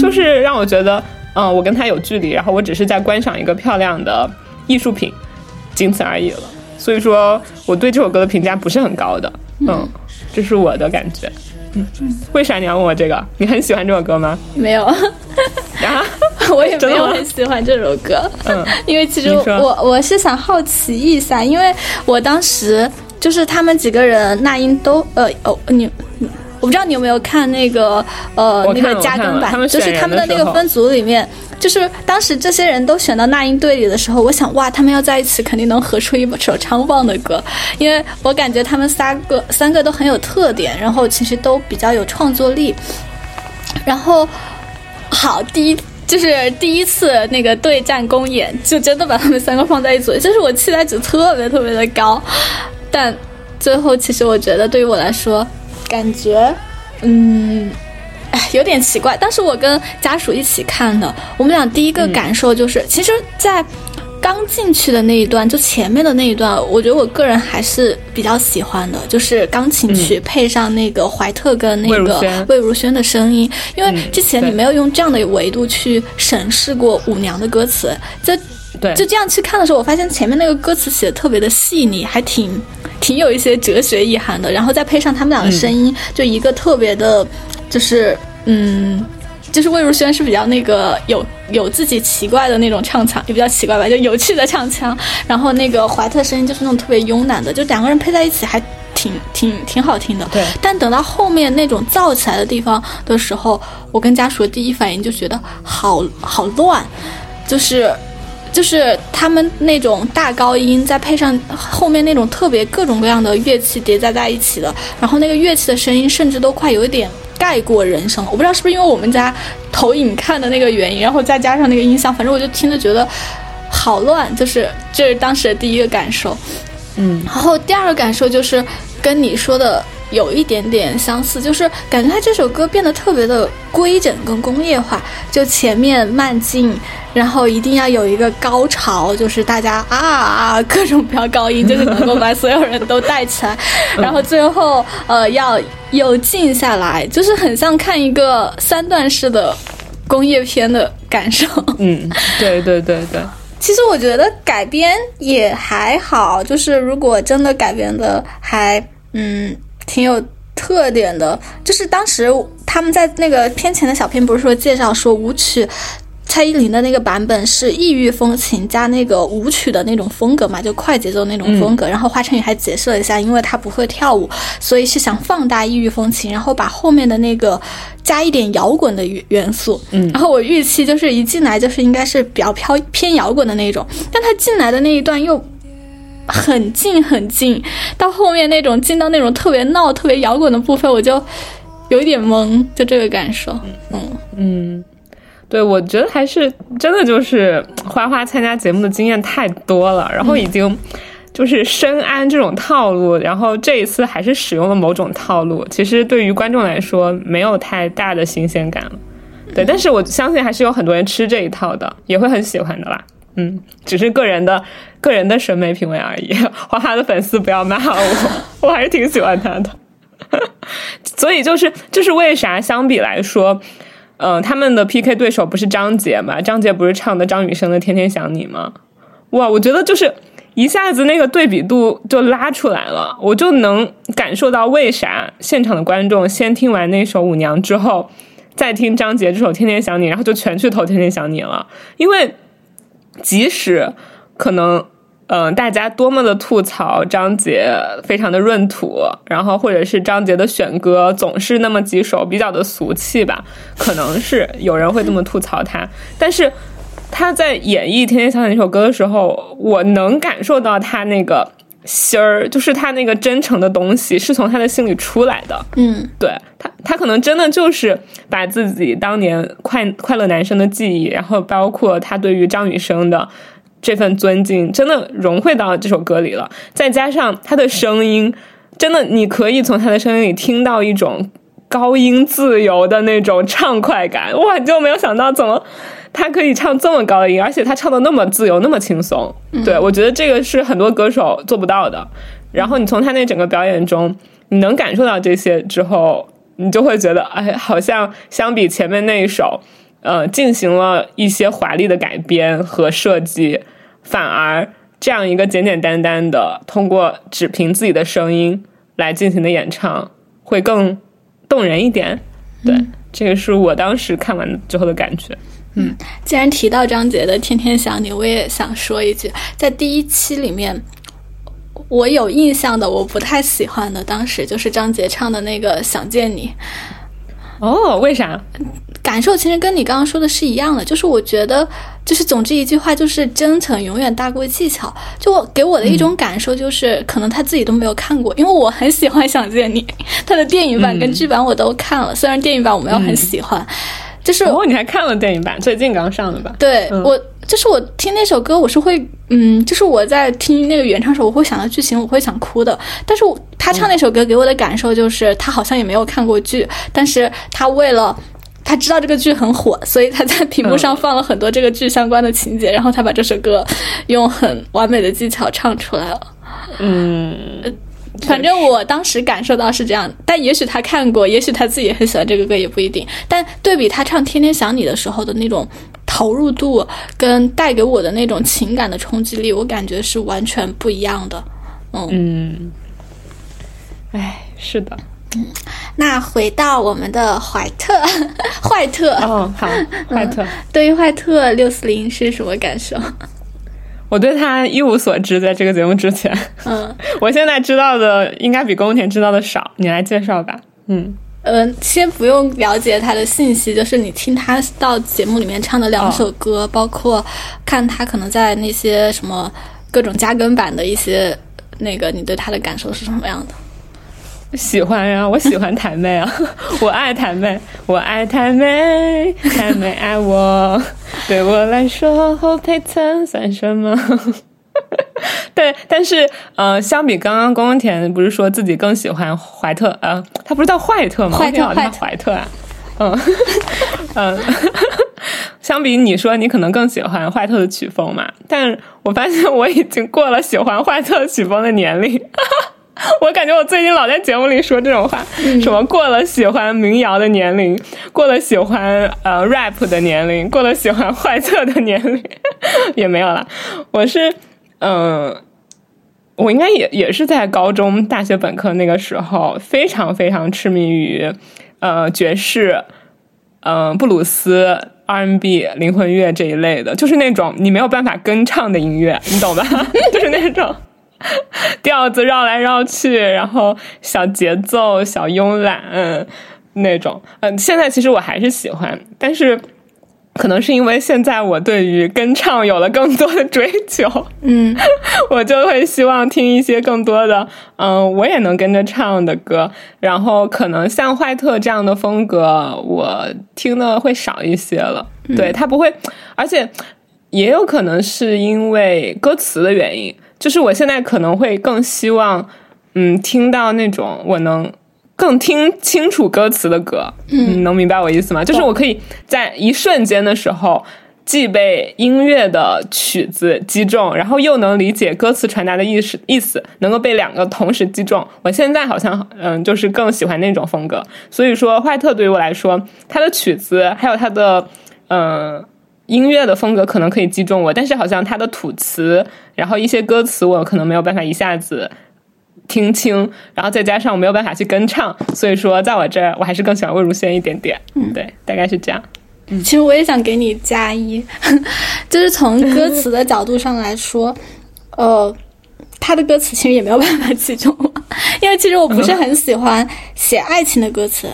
就是让我觉得，嗯，我跟他有距离，然后我只是在观赏一个漂亮的艺术品，仅此而已了。所以说，我对这首歌的评价不是很高的，嗯，这是我的感觉。嗯，为啥你要问我这个？你很喜欢这首歌吗？没有，啊，我也没有很喜欢这首歌。嗯，因为其实我我是想好奇一下，因为我当时就是他们几个人那英都呃哦你。我不知道你有没有看那个呃那个加更版，就是他们的那个分组里面，就是当时这些人都选到那英队里的时候，我想哇，他们要在一起肯定能合出一首超棒的歌，因为我感觉他们三个三个都很有特点，然后其实都比较有创作力。然后好，第一就是第一次那个对战公演，就真的把他们三个放在一组，就是我期待值特别特别的高，但最后其实我觉得对于我来说。感觉，嗯，哎，有点奇怪。当时我跟家属一起看的，我们俩第一个感受就是，其实，在刚进去的那一段，就前面的那一段，我觉得我个人还是比较喜欢的，就是钢琴曲配上那个怀特跟那个魏如萱的声音。因为之前你没有用这样的维度去审视过舞娘的歌词，就对，就这样去看的时候，我发现前面那个歌词写的特别的细腻，还挺。挺有一些哲学意涵的，然后再配上他们俩的声音，就一个特别的，就是嗯，就是魏如萱是比较那个有有自己奇怪的那种唱腔，也比较奇怪吧，就有趣的唱腔。然后那个怀特声音就是那种特别慵懒的，就两个人配在一起还挺挺挺好听的。对。但等到后面那种燥起来的地方的时候，我跟家属的第一反应就觉得好好乱，就是。就是他们那种大高音，再配上后面那种特别各种各样的乐器叠加在一起的，然后那个乐器的声音甚至都快有一点盖过人声了。我不知道是不是因为我们家投影看的那个原因，然后再加上那个音箱，反正我就听着觉得好乱。就是这是当时的第一个感受，嗯。然后第二个感受就是跟你说的有一点点相似，就是感觉他这首歌变得特别的规整跟工业化，就前面慢进。然后一定要有一个高潮，就是大家啊啊各种飙高音，就是能够把所有人都带起来。然后最后呃要又静下来，就是很像看一个三段式的工业片的感受。嗯，对对对对。其实我觉得改编也还好，就是如果真的改编的还嗯挺有特点的，就是当时他们在那个片前的小片不是说介绍说舞曲。蔡依林的那个版本是异域风情加那个舞曲的那种风格嘛，就快节奏那种风格。然后华晨宇还解释了一下，因为他不会跳舞，所以是想放大异域风情，然后把后面的那个加一点摇滚的元元素。嗯，然后我预期就是一进来就是应该是比较飘偏摇滚的那种，但他进来的那一段又很近很近，到后面那种进到那种特别闹、特别摇滚的部分，我就有一点懵，就这个感受。嗯嗯，对，我觉得还是真的就是花花参加节目的经验太多了，然后已经就是深谙这种套路，然后这一次还是使用了某种套路，其实对于观众来说没有太大的新鲜感了。对，但是我相信还是有很多人吃这一套的，也会很喜欢的啦。嗯，只是个人的个人的审美品味而已。花花的粉丝不要骂我，我还是挺喜欢他的。所以就是就是为啥相比来说，嗯、他们的 PK 对手不是张杰嘛？张杰不是唱的张雨生的《天天想你》吗？哇，我觉得就是一下子那个对比度就拉出来了，我就能感受到为啥现场的观众先听完那首《舞娘》之后，再听张杰这首《天天想你》，然后就全去投《天天想你》了，因为即使可能。嗯，大家多么的吐槽张杰非常的闰土，然后或者是张杰的选歌总是那么几首比较的俗气吧，可能是有人会这么吐槽他，但是他在演绎《天天想你》那首歌的时候，我能感受到他那个心儿，就是他那个真诚的东西是从他的心里出来的。嗯对他，他可能真的就是把自己当年快快乐男生的记忆，然后包括他对于张雨生的这份尊敬，真的融汇到这首歌里了。再加上他的声音，真的你可以从他的声音里听到一种高音自由的那种畅快感。哇，就没有想到怎么他可以唱这么高的音，而且他唱的那么自由，那么轻松。对我觉得这个是很多歌手做不到的。然后你从他那整个表演中，你能感受到这些之后，你就会觉得，哎，好像相比前面那一首，呃，进行了一些华丽的改编和设计，反而这样一个简简单单的通过只凭自己的声音来进行的演唱，会更动人一点。对，这个是我当时看完之后的感觉。既然提到张杰的《天天想你》，我也想说一句，在第一期里面，我有印象的，我不太喜欢的，当时就是张杰唱的那个《想见你》，哦，为啥？感受其实跟你刚刚说的是一样的，就是我觉得，就是总之一句话，就是真诚永远大过技巧。就我给我的一种感受就是，可能他自己都没有看过，因为我很喜欢《想见你》，他的电影版跟剧版我都看了，虽然电影版我没有很喜欢，就是哦，你还看了电影版，最近刚上的吧？对、嗯我，就是我听那首歌，我是会，嗯，就是我在听那个原唱的时候，我会想到剧情，我会想哭的。但是他唱那首歌给我的感受就是，他好像也没有看过剧，但是他为了。他知道这个剧很火，所以他在屏幕上放了很多这个剧相关的情节，然后他把这首歌用很完美的技巧唱出来了。嗯，反正我当时感受到是这样，但也许他看过，也许他自己也很喜欢这个歌，也不一定。但对比他唱《天天想你》的时候的那种投入度，跟带给我的那种情感的冲击力，我感觉是完全不一样的。嗯，哎，是的。那 回到我们的怀特，坏特，哦，好，怀特，对于坏特六四零是什么感受？我对他一无所知，在这个节目之前，嗯 我现在知道的应该比宫田知道的少。你来介绍吧。嗯，嗯、先不用了解他的信息，就是你听他到节目里面唱的两首歌，包括看他可能在那些什么各种加更版的一些那个，你对他的感受是什么样的？喜欢呀、我喜欢台妹啊，我爱台妹，我爱台妹，台妹爱我，对我来说后配层算什么？对，但是呃，相比刚刚宫田不是说自己更喜欢怀特，呃，他不是叫怀特吗？怀特怀怀特啊，嗯 嗯，相比你说你可能更喜欢怀特的曲风嘛，但我发现我已经过了喜欢怀特曲风的年龄。我感觉我最近老在节目里说这种话，什么过了喜欢民谣的年龄，过了喜欢呃 rap 的年龄，过了喜欢怀特的年龄，也没有了。我是嗯、呃我应该也也是在高中、大学本科那个时候，非常非常痴迷于呃爵士、嗯、布鲁斯 R&B、灵魂乐这一类的，就是那种你没有办法跟唱的音乐，你懂吧？就是那种 调子绕来绕去，然后小节奏、小慵懒、嗯、那种。嗯，现在其实我还是喜欢，但是可能是因为现在我对于跟唱有了更多的追求，嗯，我就会希望听一些更多的，嗯，我也能跟着唱的歌。然后可能像怀特这样的风格，我听的会少一些了。对他不会，而且也有可能是因为歌词的原因，就是我现在可能会更希望，嗯，听到那种我能。更听清楚歌词的歌，嗯，能明白我意思吗？就是我可以在一瞬间的时候，既被音乐的曲子击中，然后又能理解歌词传达的意思，意思能够被两个同时击中。我现在好像，嗯，就是更喜欢那种风格。所以说，怀特对于我来说，他的曲子还有他的，嗯，音乐的风格可能可以击中我，但是好像他的吐词，然后一些歌词，我可能没有办法一下子。听清，然后再加上我没有办法去跟唱，所以说在我这儿，我还是更喜欢魏如萱一点点。嗯，对，大概是这样。其实我也想给你加一，就是从歌词的角度上来说，呃，他的歌词其实也没有办法击中我，因为其实我不是很喜欢写爱情的歌词。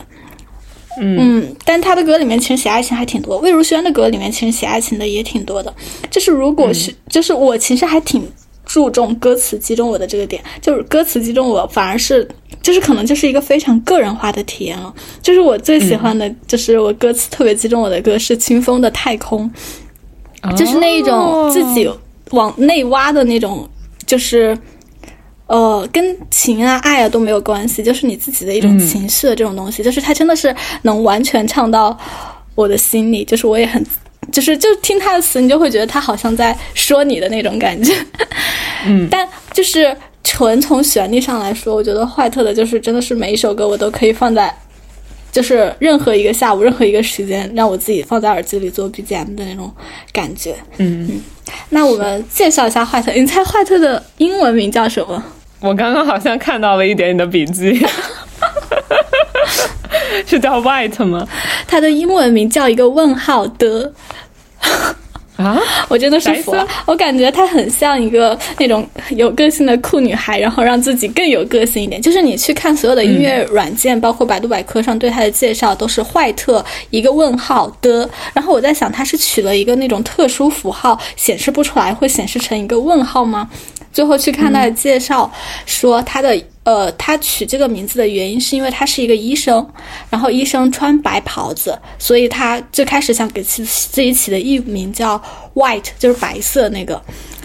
嗯，但他的歌里面其实写爱情还挺多，魏如萱的歌里面其实写爱情的也挺多的。就是如果是，就是我其实还挺。注重歌词击中我的这个点，就是歌词击中我，反而是就是可能就是一个非常个人化的体验了。就是我最喜欢的就是我歌词特别击中我的歌是清风的《太空》，就是那一种自己往内挖的那种，就是呃跟情啊爱啊都没有关系，就是你自己的一种情绪的这种东西，就是他真的是能完全唱到我的心里，就是我也很。就是就听他的词，你就会觉得他好像在说你的那种感觉。嗯，但就是纯从旋律上来说，我觉得坏特的就是真的是每一首歌我都可以放在，就是任何一个下午、任何一个时间，让我自己放在耳机里做 BGM 的那种感觉。嗯嗯。那我们介绍一下坏特，你猜坏特的英文名叫什么？我刚刚好像看到了一点你的笔记。是叫 White 吗？它的英文名叫一个问号的啊！我真的是服了，我感觉它很像一个那种有个性的酷女孩，然后让自己更有个性一点。就是你去看所有的音乐软件，包括百度百科上对她的介绍，都是坏特一个问号的。然后我在想，它是取了一个那种特殊符号，显示不出来，会显示成一个问号吗？最后去看他的介绍，说他的呃，他取这个名字的原因是因为他是一个医生，然后医生穿白袍子，所以他最开始想给自自己起的艺名叫 White，就是白色那个。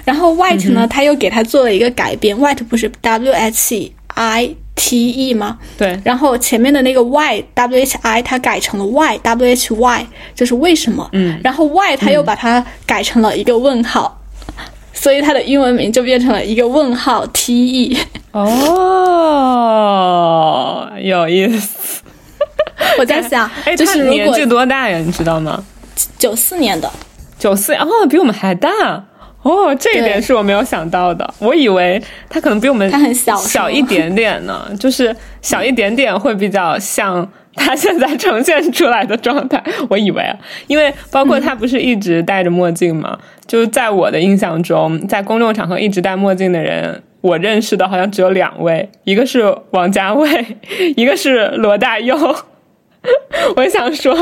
然后 White 呢，他又给他做了一个改编，White 不是 W H I T E 吗？对。然后前面的那个 Y W H I 他改成了 Y W H Y，就是为什么？嗯。然后 Y 他又把它改成了一个问号。所以它的英文名就变成了一个问号 T E 哦，有意思。我在想，哎，就是年纪多大呀？你知道吗？九四年的，九四哦，比我们还大哦。这一点是我没有想到的。我以为他可能比我们他很小小一点点呢，就是小一点点会比较像。他现在呈现出来的状态，我以为啊，因为包括他不是一直戴着墨镜吗？就在我的印象中，在公众场合一直戴墨镜的人，我认识的好像只有两位，一个是王家卫，一个是罗大佑。我想说，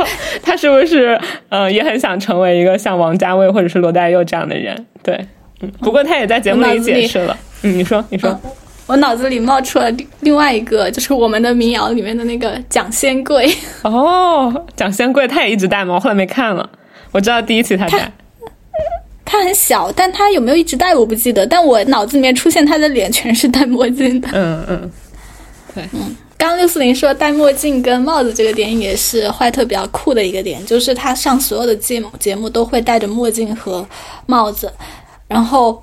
他是不是嗯也很想成为一个像王家卫或者是罗大佑这样的人？对，嗯，不过他也在节目里解释了。嗯，你说，你说。我脑子里冒出了另外一个，就是我们的民谣里面的那个蒋仙贵。哦，蒋仙贵他也一直戴吗？我后来没看了。我知道第一期他戴。他很小，但他有没有一直戴我不记得。但我脑子里面出现他的脸全是戴墨镜的。嗯嗯。对，嗯，刚刚六四零说戴墨镜跟帽子这个点也是坏特比较酷的一个点，就是他上所有的节目节目都会戴着墨镜和帽子，然后。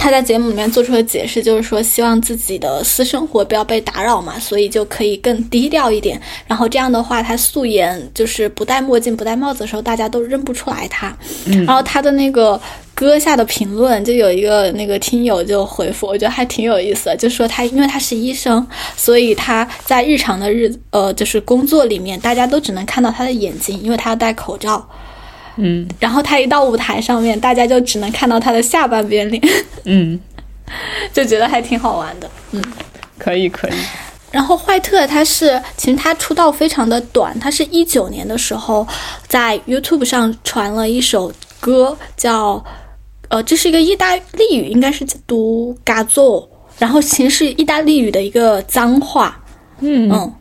他在节目里面做出的解释就是说，希望自己的私生活不要被打扰嘛，所以就可以更低调一点。然后这样的话，他素颜就是不戴墨镜、不戴帽子的时候，大家都认不出来他。然后他的那个歌下的评论，就有一个那个听友就回复，我觉得还挺有意思的，就说他因为他是医生，所以他在日常的日呃就是工作里面，大家都只能看到他的眼睛，因为他要戴口罩。嗯然后他一到舞台上面，大家就只能看到他的下半边脸，嗯，就觉得还挺好玩的。嗯可以可以。然后坏特他是，其实他出道非常的短，他是一九年的时候在 YouTube 上传了一首歌，叫呃，这是一个意大利语，应该是读 “gazo”，然后其实是意大利语的一个脏话，嗯嗯。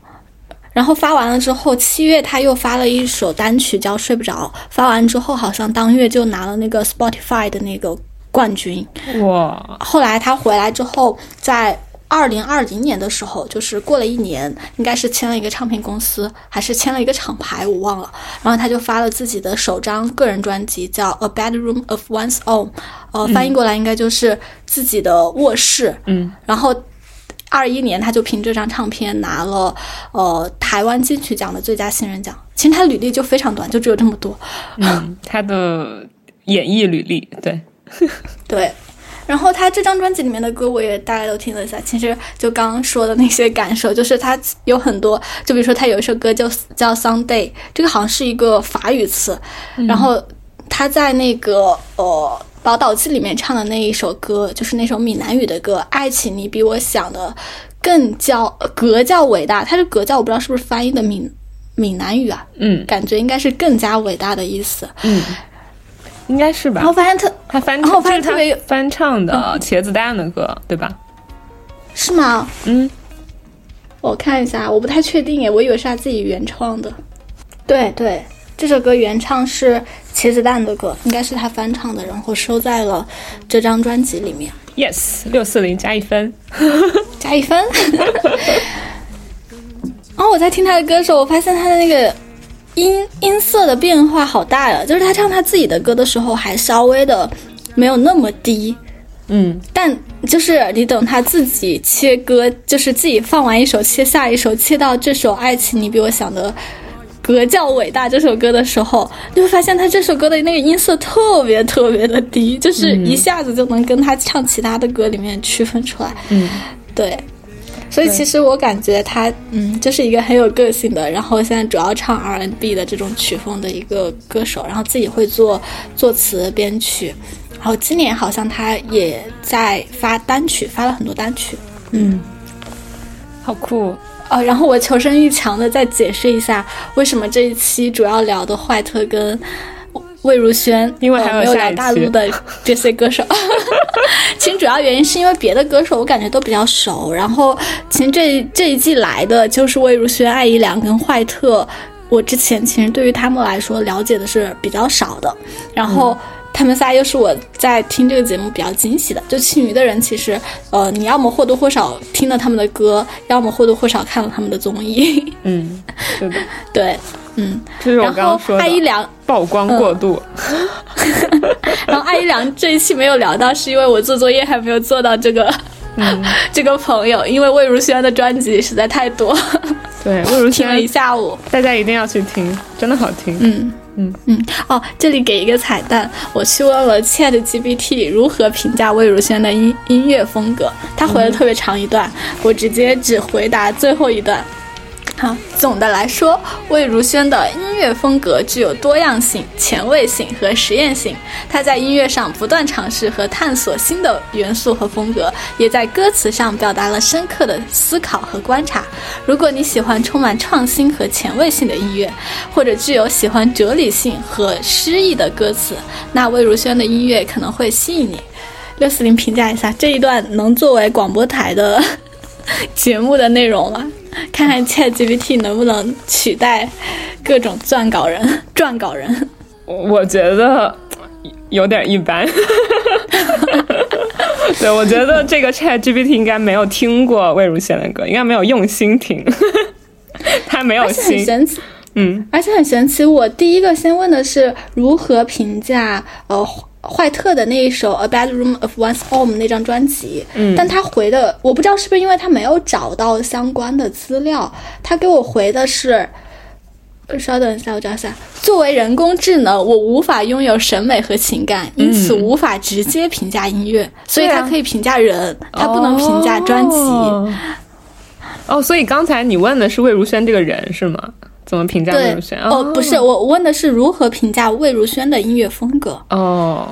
然后发完了之后，七月他又发了一首单曲叫《睡不着》，发完之后好像当月就拿了那个 Spotify 的那个冠军。哇，后来他回来之后，在二零二零年的时候，就是过了一年，应该是签了一个唱片公司，还是签了一个厂牌，我忘了。然后他就发了自己的首张个人专辑，叫《A Bedroom of One's Own》，呃，翻译过来应该就是自己的卧室。嗯，然后。二一年，他就凭这张唱片拿了呃台湾金曲奖的最佳新人奖。其实他履历就非常短，就只有这么多。嗯，他的演艺履历，对，对，然后他这张专辑里面的歌我也大概都听了一下，其实就刚刚说的那些感受，就是他有很多，就比如说他有一首歌叫叫 Sunday，这个好像是一个法语词，然后他在那个呃。宝岛记里面唱的那一首歌，就是那首闽南语的歌，《爱情你比我想的更叫格叫伟大》，它是格叫，我不知道是不是翻译的闽闽南语啊，嗯感觉应该是更加伟大的意思。嗯，应该是吧然后。发现特他翻，然后我发现特别翻唱的茄子蛋的歌，对吧？是吗？嗯，我看一下，我不太确定耶，我以为是他自己原创的。对对，这首歌原唱是茄子蛋的歌，应该是他翻唱的，然后收在了这张专辑里面，Yes，六四零加一分。加一分。然后我在听他的歌的时候，我发现他的那个音音色的变化好大呀，就是他唱他自己的歌的时候还稍微的没有那么低，嗯，但就是你等他自己切歌，就是自己放完一首切下一首，切到这首《爱情你比我想的格较伟大》这首歌的时候，你会发现他这首歌的那个音色特别特别的低，就是一下子就能跟他唱其他的歌里面区分出来。嗯，对。所以其实我感觉他，嗯，就是一个很有个性的，然后现在主要唱 R&B 的这种曲风的一个歌手，然后自己会做作词编曲，然后今年好像他也在发单曲，发了很多单曲。嗯，好酷。哦，然后我求生欲强的再解释一下，为什么这一期主要聊的坏特跟魏如萱，因为还有呃没有聊下一期大陆的这些歌手。其实主要原因是因为别的歌手我感觉都比较熟，然后其实这这一季来的就是魏如萱、艾怡良跟坏特。我之前其实对于他们来说了解的是比较少的，然后他们仨又是我在听这个节目比较惊喜的。就青鱼的人，其实呃，你要么或多或少听了他们的歌，要么或多或少看了他们的综艺。嗯，对的，对，嗯，这是我刚刚说的艾怡良，曝光过度。然后艾一良这一期没有聊到，是因为我做作业还没有做到这个。这个朋友，因为魏如萱的专辑实在太多，对，魏如萱听了一下午。大家一定要去听，真的好听。嗯嗯嗯，哦，这里给一个彩蛋，我去问了 Chat GPT 如何评价魏如萱的音音乐风格，他回了特别长一段，我直接只回答最后一段。好，总的来说，魏如萱的音乐风格具有多样性、前卫性和实验性。她在音乐上不断尝试和探索新的元素和风格，也在歌词上表达了深刻的思考和观察。如果你喜欢充满创新和前卫性的音乐，或者具有喜欢哲理性和诗意的歌词，那魏如萱的音乐可能会吸引你。六四零评价一下这一段能作为广播台的 节目的内容了？看看 ChatGPT 能不能取代各种撰稿人、撰稿人。我我觉得有点一般。对，我觉得这个 Chat GPT 应该没有听过魏如萱的歌，应该没有用心听，他没有心。神奇，嗯而且很神奇。我第一个先问的是如何评价呃坏特的那一首《A Bedroom of One's Home》那张专辑，嗯但他回的我不知道是不是因为他没有找到相关的资料，他给我回的是。呃稍等一下，我找一下。作为人工智能，我无法拥有审美和情感，因此无法直接评价音乐，所以对啊它可以评价人，他不能评价专辑。哦哦，所以刚才你问的是魏如萱这个人是吗？怎么评价魏如萱？哦，不是，我问的是如何评价魏如萱的音乐风格。哦，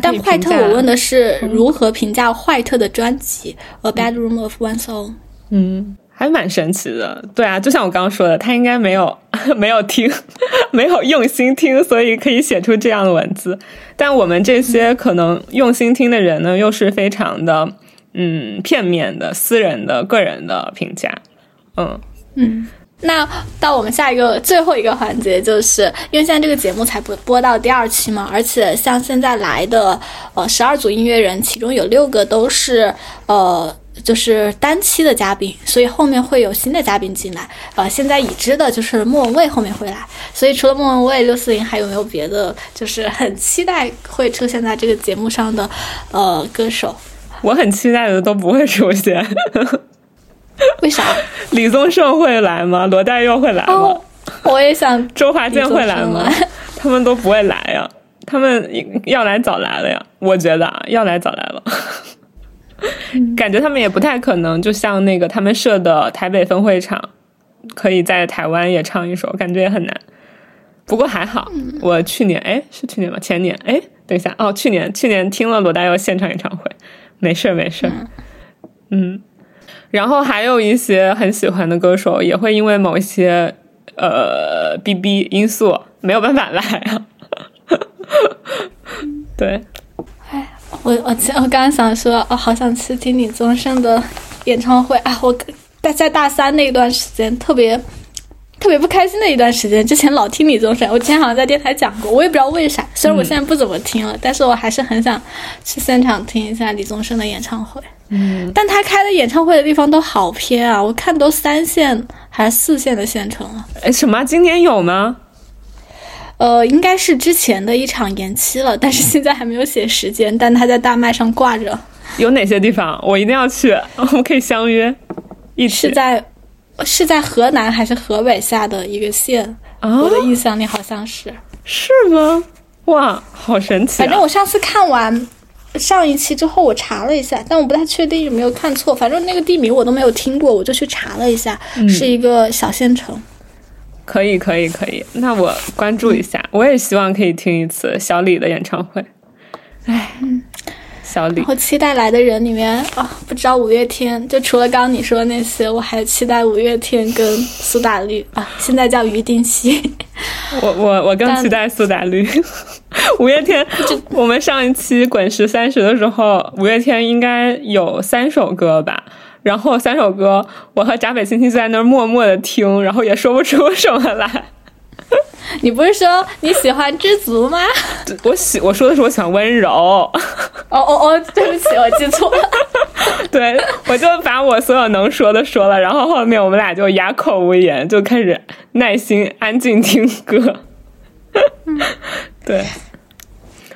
但坏特我问的是如何评价坏特的专辑《A Bedroom of One's Own》。嗯，还蛮神奇的。对啊，就像我刚刚说的，他应该没有 没有听，没有用心听，所以可以写出这样的文字。但我们这些可能用心听的人呢，又是非常的嗯片面的、私人的、个人的评价。嗯，嗯，那到我们下一个最后一个环节，就是因为现在这个节目才播播到第二期嘛，而且像现在来的呃十二组音乐人，其中有六个都是呃。就是单期的嘉宾，所以后面会有新的嘉宾进来。呃，现在已知的就是莫文蔚后面会来，所以除了莫文蔚，六四零还有没有别的？就是很期待会出现在这个节目上的呃歌手？我很期待的都不会出现。为啥？李宗盛会来吗？罗大佑会来吗？哦，我也想 周华健会来吗？他们都不会来呀，他们要来早来了呀。我觉得啊，要来早来了。感觉他们也不太可能，就像那个他们设的台北分会场，可以在台湾也唱一首，感觉也很难。不过还好，我去年哎是去年吧？前年哎，等一下哦，去年去年听了罗大佑现场演唱会，没事儿没事儿，嗯。然后还有一些很喜欢的歌手，也会因为某一些呃 B B 因素没有办法来啊。对，我我我刚刚想说，哦，好想去听李宗盛的演唱会啊！我大在大三那一段时间特别特别不开心的一段时间，之前老听李宗盛，我之前好像在电台讲过，我也不知道为啥。虽然我现在不怎么听了，但是我还是很想去现场听一下李宗盛的演唱会。嗯，但他开的演唱会的地方都好偏啊，我看都三线还是四线的县城了。哎，什么？今年有吗？呃，应该是之前的一场延期了，但是现在还没有写时间，但他在大麦上挂着。有哪些地方？我一定要去，我们可以相约一起。是在是在河南还是河北下的一个县？啊我的印象里好像是。是吗？哇，好神奇、啊！反正我上次看完上一期之后，我查了一下，但我不太确定有没有看错。反正那个地名我都没有听过，我就去查了一下，嗯是一个小县城。可以，可以，可以。那我关注一下，我也希望可以听一次小李的演唱会。哎，小李我，期待来的人里面啊，不知道五月天，就除了刚刚你说的那些，我还期待五月天跟苏打绿啊，现在叫于定西。我我我更期待苏打绿。五月天，我们上一期滚石三十的时候，五月天应该有三首歌吧。然后三首歌，我和闸北青青就在那儿默默的听，然后也说不出什么来。你不是说你喜欢知足吗？我喜我说的是我喜欢温柔，哦哦哦，对不起，我记错了。对我就把我所有能说的说了，然后后面我们俩就哑口无言，就开始耐心安静听歌。对，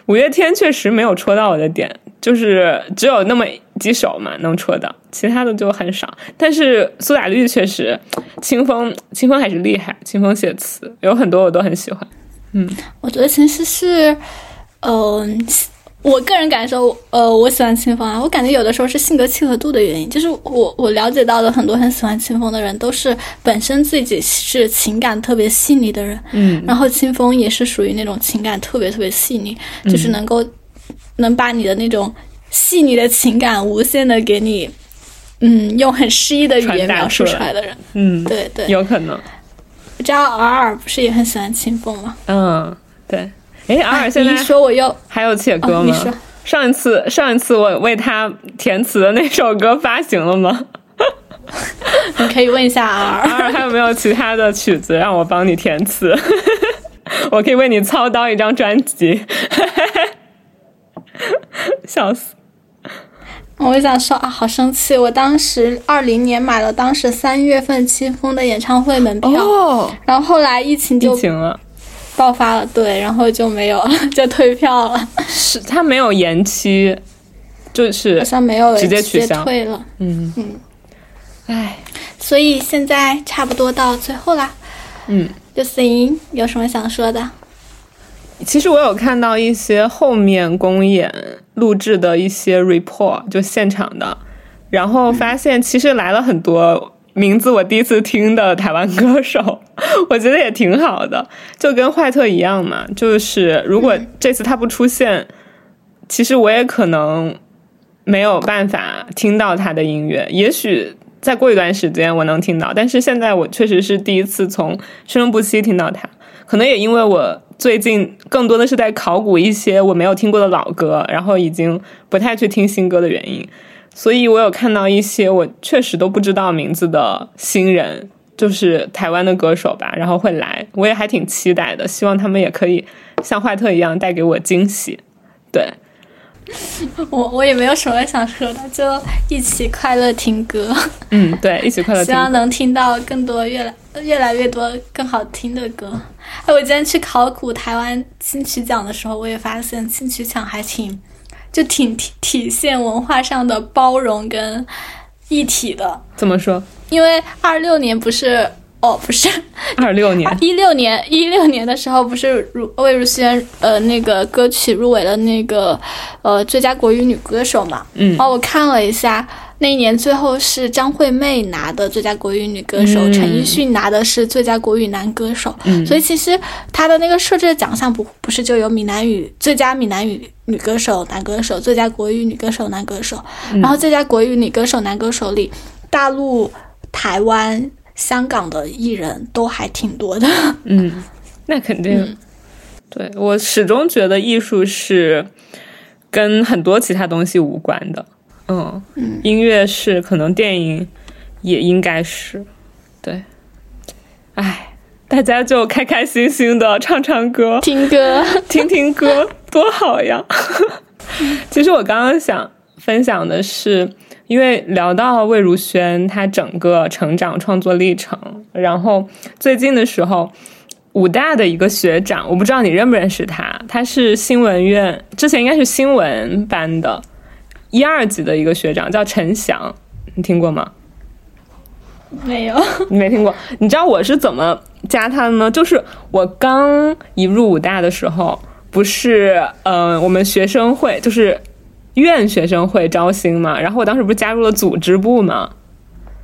五月天确实没有戳到我的点，就是只有那么几首嘛能戳到，其他的就很少。但是苏打绿确实，清风清风还是厉害，清风写词有很多我都很喜欢。嗯我觉得其实是，嗯、我个人感受，呃，我喜欢清风啊，我感觉有的时候是性格契合度的原因，就是我我了解到的很多很喜欢清风的人，都是本身自己是情感特别细腻的人，嗯然后清风也是属于那种情感特别特别细腻，就是能够能把你的那种细腻的情感无限的给你，嗯，用很诗意的语言描述出来的人，嗯，对对，有可能。我知道尔尔不是也很喜欢清风吗？嗯，对。哎，尔哎尔现在你说我又还有且歌吗？哦上一次上一次我为他填词的那首歌发行了吗？你可以问一下尔尔。尔尔还有没有其他的曲子让我帮你填词？我可以为你操刀一张专辑，笑死！我想说啊，好生气！我当时二零年买了当时三月份清风的演唱会门票，哦，然后后来疫情就疫情了，爆发了，对，然后就没有了 就退票了，是他没有延期，就是好像没有直接取消退了。嗯嗯，唉，所以现在差不多到最后啦，嗯。就行，有什么想说的？其实我有看到一些后面公演录制的一些 report，就现场的，然后发现其实来了很多名字我第一次听的台湾歌手，我觉得也挺好的，就跟坏特一样嘛。就是如果这次他不出现，其实我也可能没有办法听到他的音乐。也许再过一段时间我能听到，但是现在我确实是第一次从生生不息听到他。可能也因为我最近更多的是在考古一些我没有听过的老歌，然后已经不太去听新歌的原因。所以我有看到一些我确实都不知道名字的新人，就是台湾的歌手吧，然后会来，我也还挺期待的，希望他们也可以像坏特一样带给我惊喜。对，我我也没有什么想说的，就一起快乐听歌。嗯，对，一起快乐听。希望能听到更多越来越来越多更好听的歌。哎，我今天去考古台湾金曲奖的时候，我也发现金曲奖还挺。就挺体体现文化上的包容跟一体的。怎么说？因为二六年不是哦，不是二六 年，一六年一六年的时候不是如魏如萱呃那个歌曲入围了那个呃最佳国语女歌手嘛？嗯，哦，我看了一下。那一年最后是张惠妹拿的最佳国语女歌手，陈奕迅拿的是最佳国语男歌手。所以其实他的那个设置的奖项不不是就有闽南语最佳闽南语女歌手男歌手、最佳国语女歌手男歌手，然后最佳国语女歌手男歌手里，大陆、台湾、香港的艺人都还挺多的。嗯，那肯定。对我始终觉得艺术是跟很多其他东西无关的。嗯，音乐是，可能电影也应该是，对。哎，大家就开开心心的唱唱歌、听歌、听听歌，多好呀！其实我刚刚想分享的是，因为聊到魏如萱她整个成长创作历程，然后最近的时候，武大的一个学长，我不知道你认不认识他，他是新闻院之前应该是新闻班的。一二级的一个学长叫陈翔，你听过吗？没有，你没听过。你知道我是怎么加他的呢？就是我刚一入武大的时候，不是，嗯，我们学生会就是院学生会招新嘛，然后我当时不是加入了组织部嘛，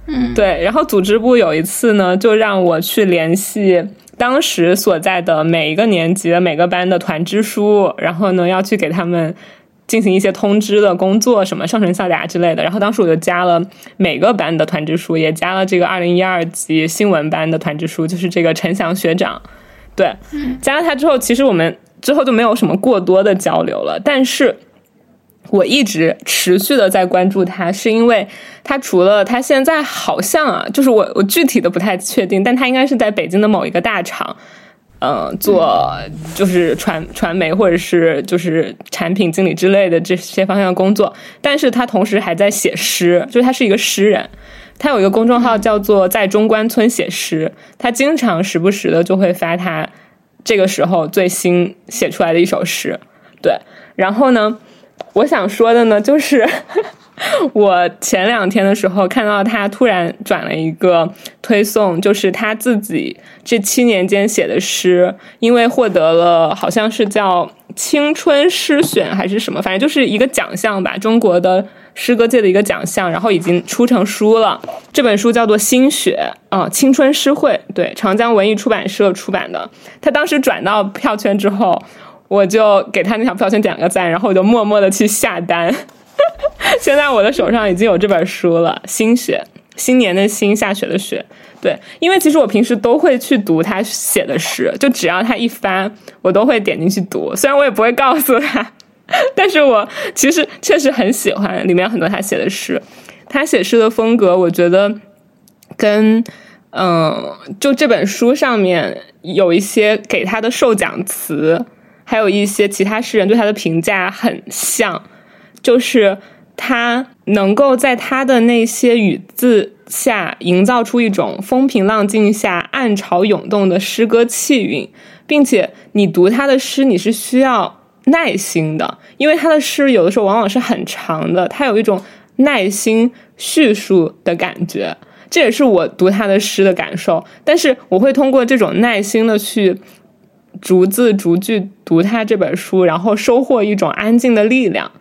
嗯，对，然后组织部有一次呢，就让我去联系当时所在的每一个年级的每个班的团支书，然后呢要去给他们。进行一些通知的工作，什么上传下达之类的。然后当时我就加了每个班的团支书，也加了这个二零一二级新闻班的团支书，就是这个陈翔学长。对，加了他之后，其实我们之后就没有什么过多的交流了。但是我一直持续的在关注他，是因为他除了他现在好像啊，就是我我具体的不太确定，但他应该是在北京的某一个大厂。嗯，做就是传传媒或者是就是产品经理之类的这些方向工作，但是他同时还在写诗，就是他是一个诗人，他有一个公众号叫做在中关村写诗，他经常时不时的就会发他这个时候最新写出来的一首诗，对，然后呢，我想说的呢就是。我前两天的时候看到他突然转了一个推送，就是他自己这七年间写的诗，因为获得了好像是叫青春诗选还是什么，反正就是一个奖项吧，中国的诗歌界的一个奖项，然后已经出成书了。这本书叫做《心血》啊，青春诗会，对，长江文艺出版社出版的。他当时转到票圈之后，我就给他那条票圈点个赞，然后我就默默的去下单。现在我的手上已经有这本书了，《新雪》，新年的新，下雪的雪。对，因为其实我平时都会去读他写的诗，就只要他一发，我都会点进去读。虽然我也不会告诉他，但是我其实确实很喜欢里面很多他写的诗。他写诗的风格，我觉得跟嗯，就这本书上面有一些给他的授奖词，还有一些其他诗人对他的评价很像。就是他能够在他的那些语字下营造出一种风平浪静下暗潮涌动的诗歌气韵，并且你读他的诗，你是需要耐心的，因为他的诗有的时候往往是很长的，他有一种耐心叙述的感觉，这也是我读他的诗的感受。但是我会通过这种耐心的去逐字逐句读他这本书，然后收获一种安静的力量。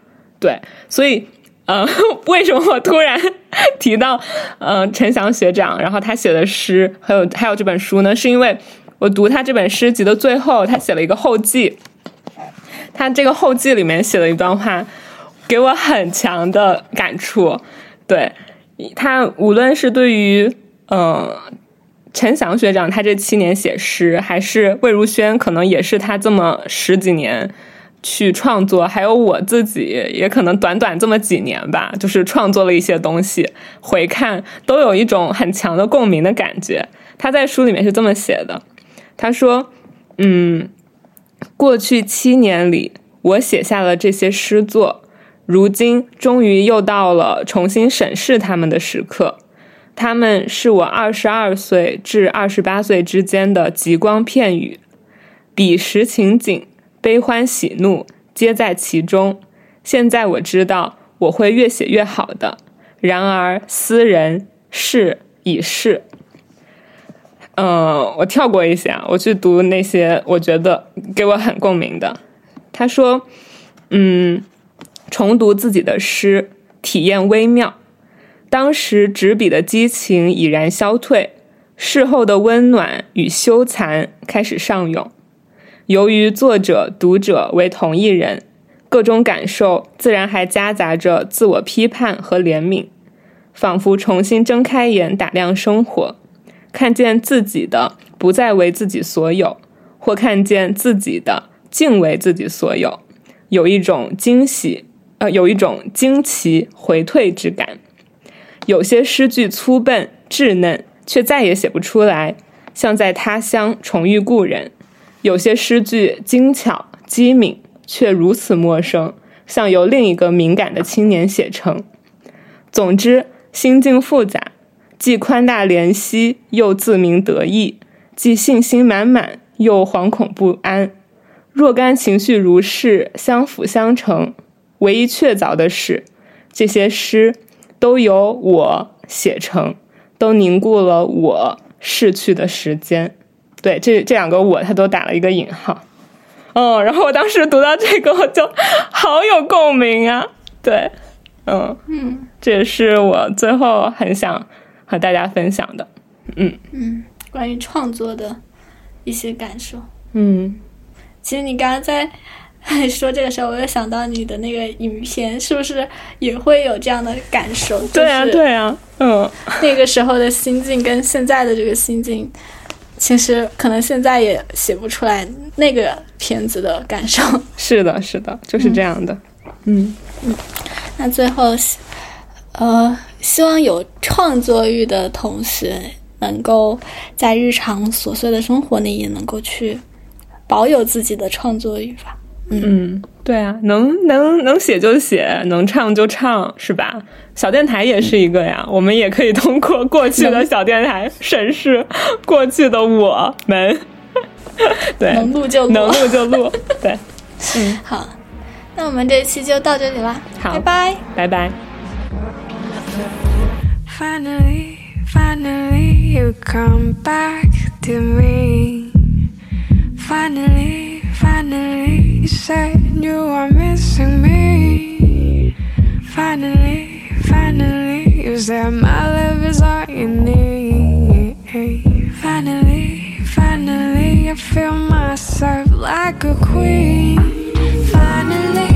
对，所以，呃，为什么我突然 提到，嗯，陈翔学长，然后他写的诗，还有还有这本书呢，是因为我读他这本诗集的最后，他写了一个后记，他这个后记里面写了一段话，给我很强的感触。对他，无论是对于嗯陈翔学长他这七年写诗，还是魏如萱，可能也是他这么十几年。去创作，还有我自己，也可能短短这么几年吧，就是创作了一些东西，回看都有一种很强的共鸣的感觉。他在书里面是这么写的，他说：“嗯，过去七年里，我写下了这些诗作，如今终于又到了重新审视他们的时刻。他们是我二十二岁至二十八岁之间的极光片语，彼时情景。”悲欢喜怒皆在其中。现在我知道我会越写越好的。然而，斯人是已逝。嗯，我跳过一些啊，我去读那些我觉得给我很共鸣的。他说：“嗯，重读自己的诗，体验微妙。当时执笔的激情已然消退，事后的温暖与羞惭开始上涌。”由于作者、读者为同一人，各种感受自然还夹杂着自我批判和怜悯，仿佛重新睁开眼打量生活，看见自己的不再为自己所有，或看见自己的竟为自己所有，有一种惊喜，呃，有一种惊奇回退之感。有些诗句粗笨稚嫩，却再也写不出来，像在他乡重遇故人。有些诗句精巧机敏，却如此陌生，像由另一个敏感的青年写成。总之，心境复杂，既宽大怜惜，又自鸣得意；既信心满满，又惶恐不安。若干情绪如是相辅相成，唯一确凿的是，这些诗都由我写成，都凝固了我逝去的时间。对，这这两个我，他都打了一个引号，嗯，然后我当时读到这个，我就好有共鸣啊，对，嗯嗯，这也是我最后很想和大家分享的，嗯。嗯，关于创作的一些感受，嗯，其实你刚刚在 说这个时候，我又想到你的那个影片，是不是也会有这样的感受？对啊，对啊，嗯，那个时候的心境跟现在的这个心境。其实可能现在也写不出来那个片子的感受。是的，是的，就是这样的。嗯嗯。那最后，呃，希望有创作欲的同学能够在日常琐碎的生活里也能够去保有自己的创作欲吧。嗯，对啊，能能能写就写，能唱就唱，是吧？小电台也是一个呀，我们也可以通过过去的小电台审视过去的我们。对，能录就能录就录。对，嗯，好，那我们这期就到这里啦，好，拜拜，拜拜。Finally, finally, you come back to me. Finally, finally, you said you are missing me. Finally. Finally, you said my love is all you need. Finally, finally, I feel myself like a queen. Finally,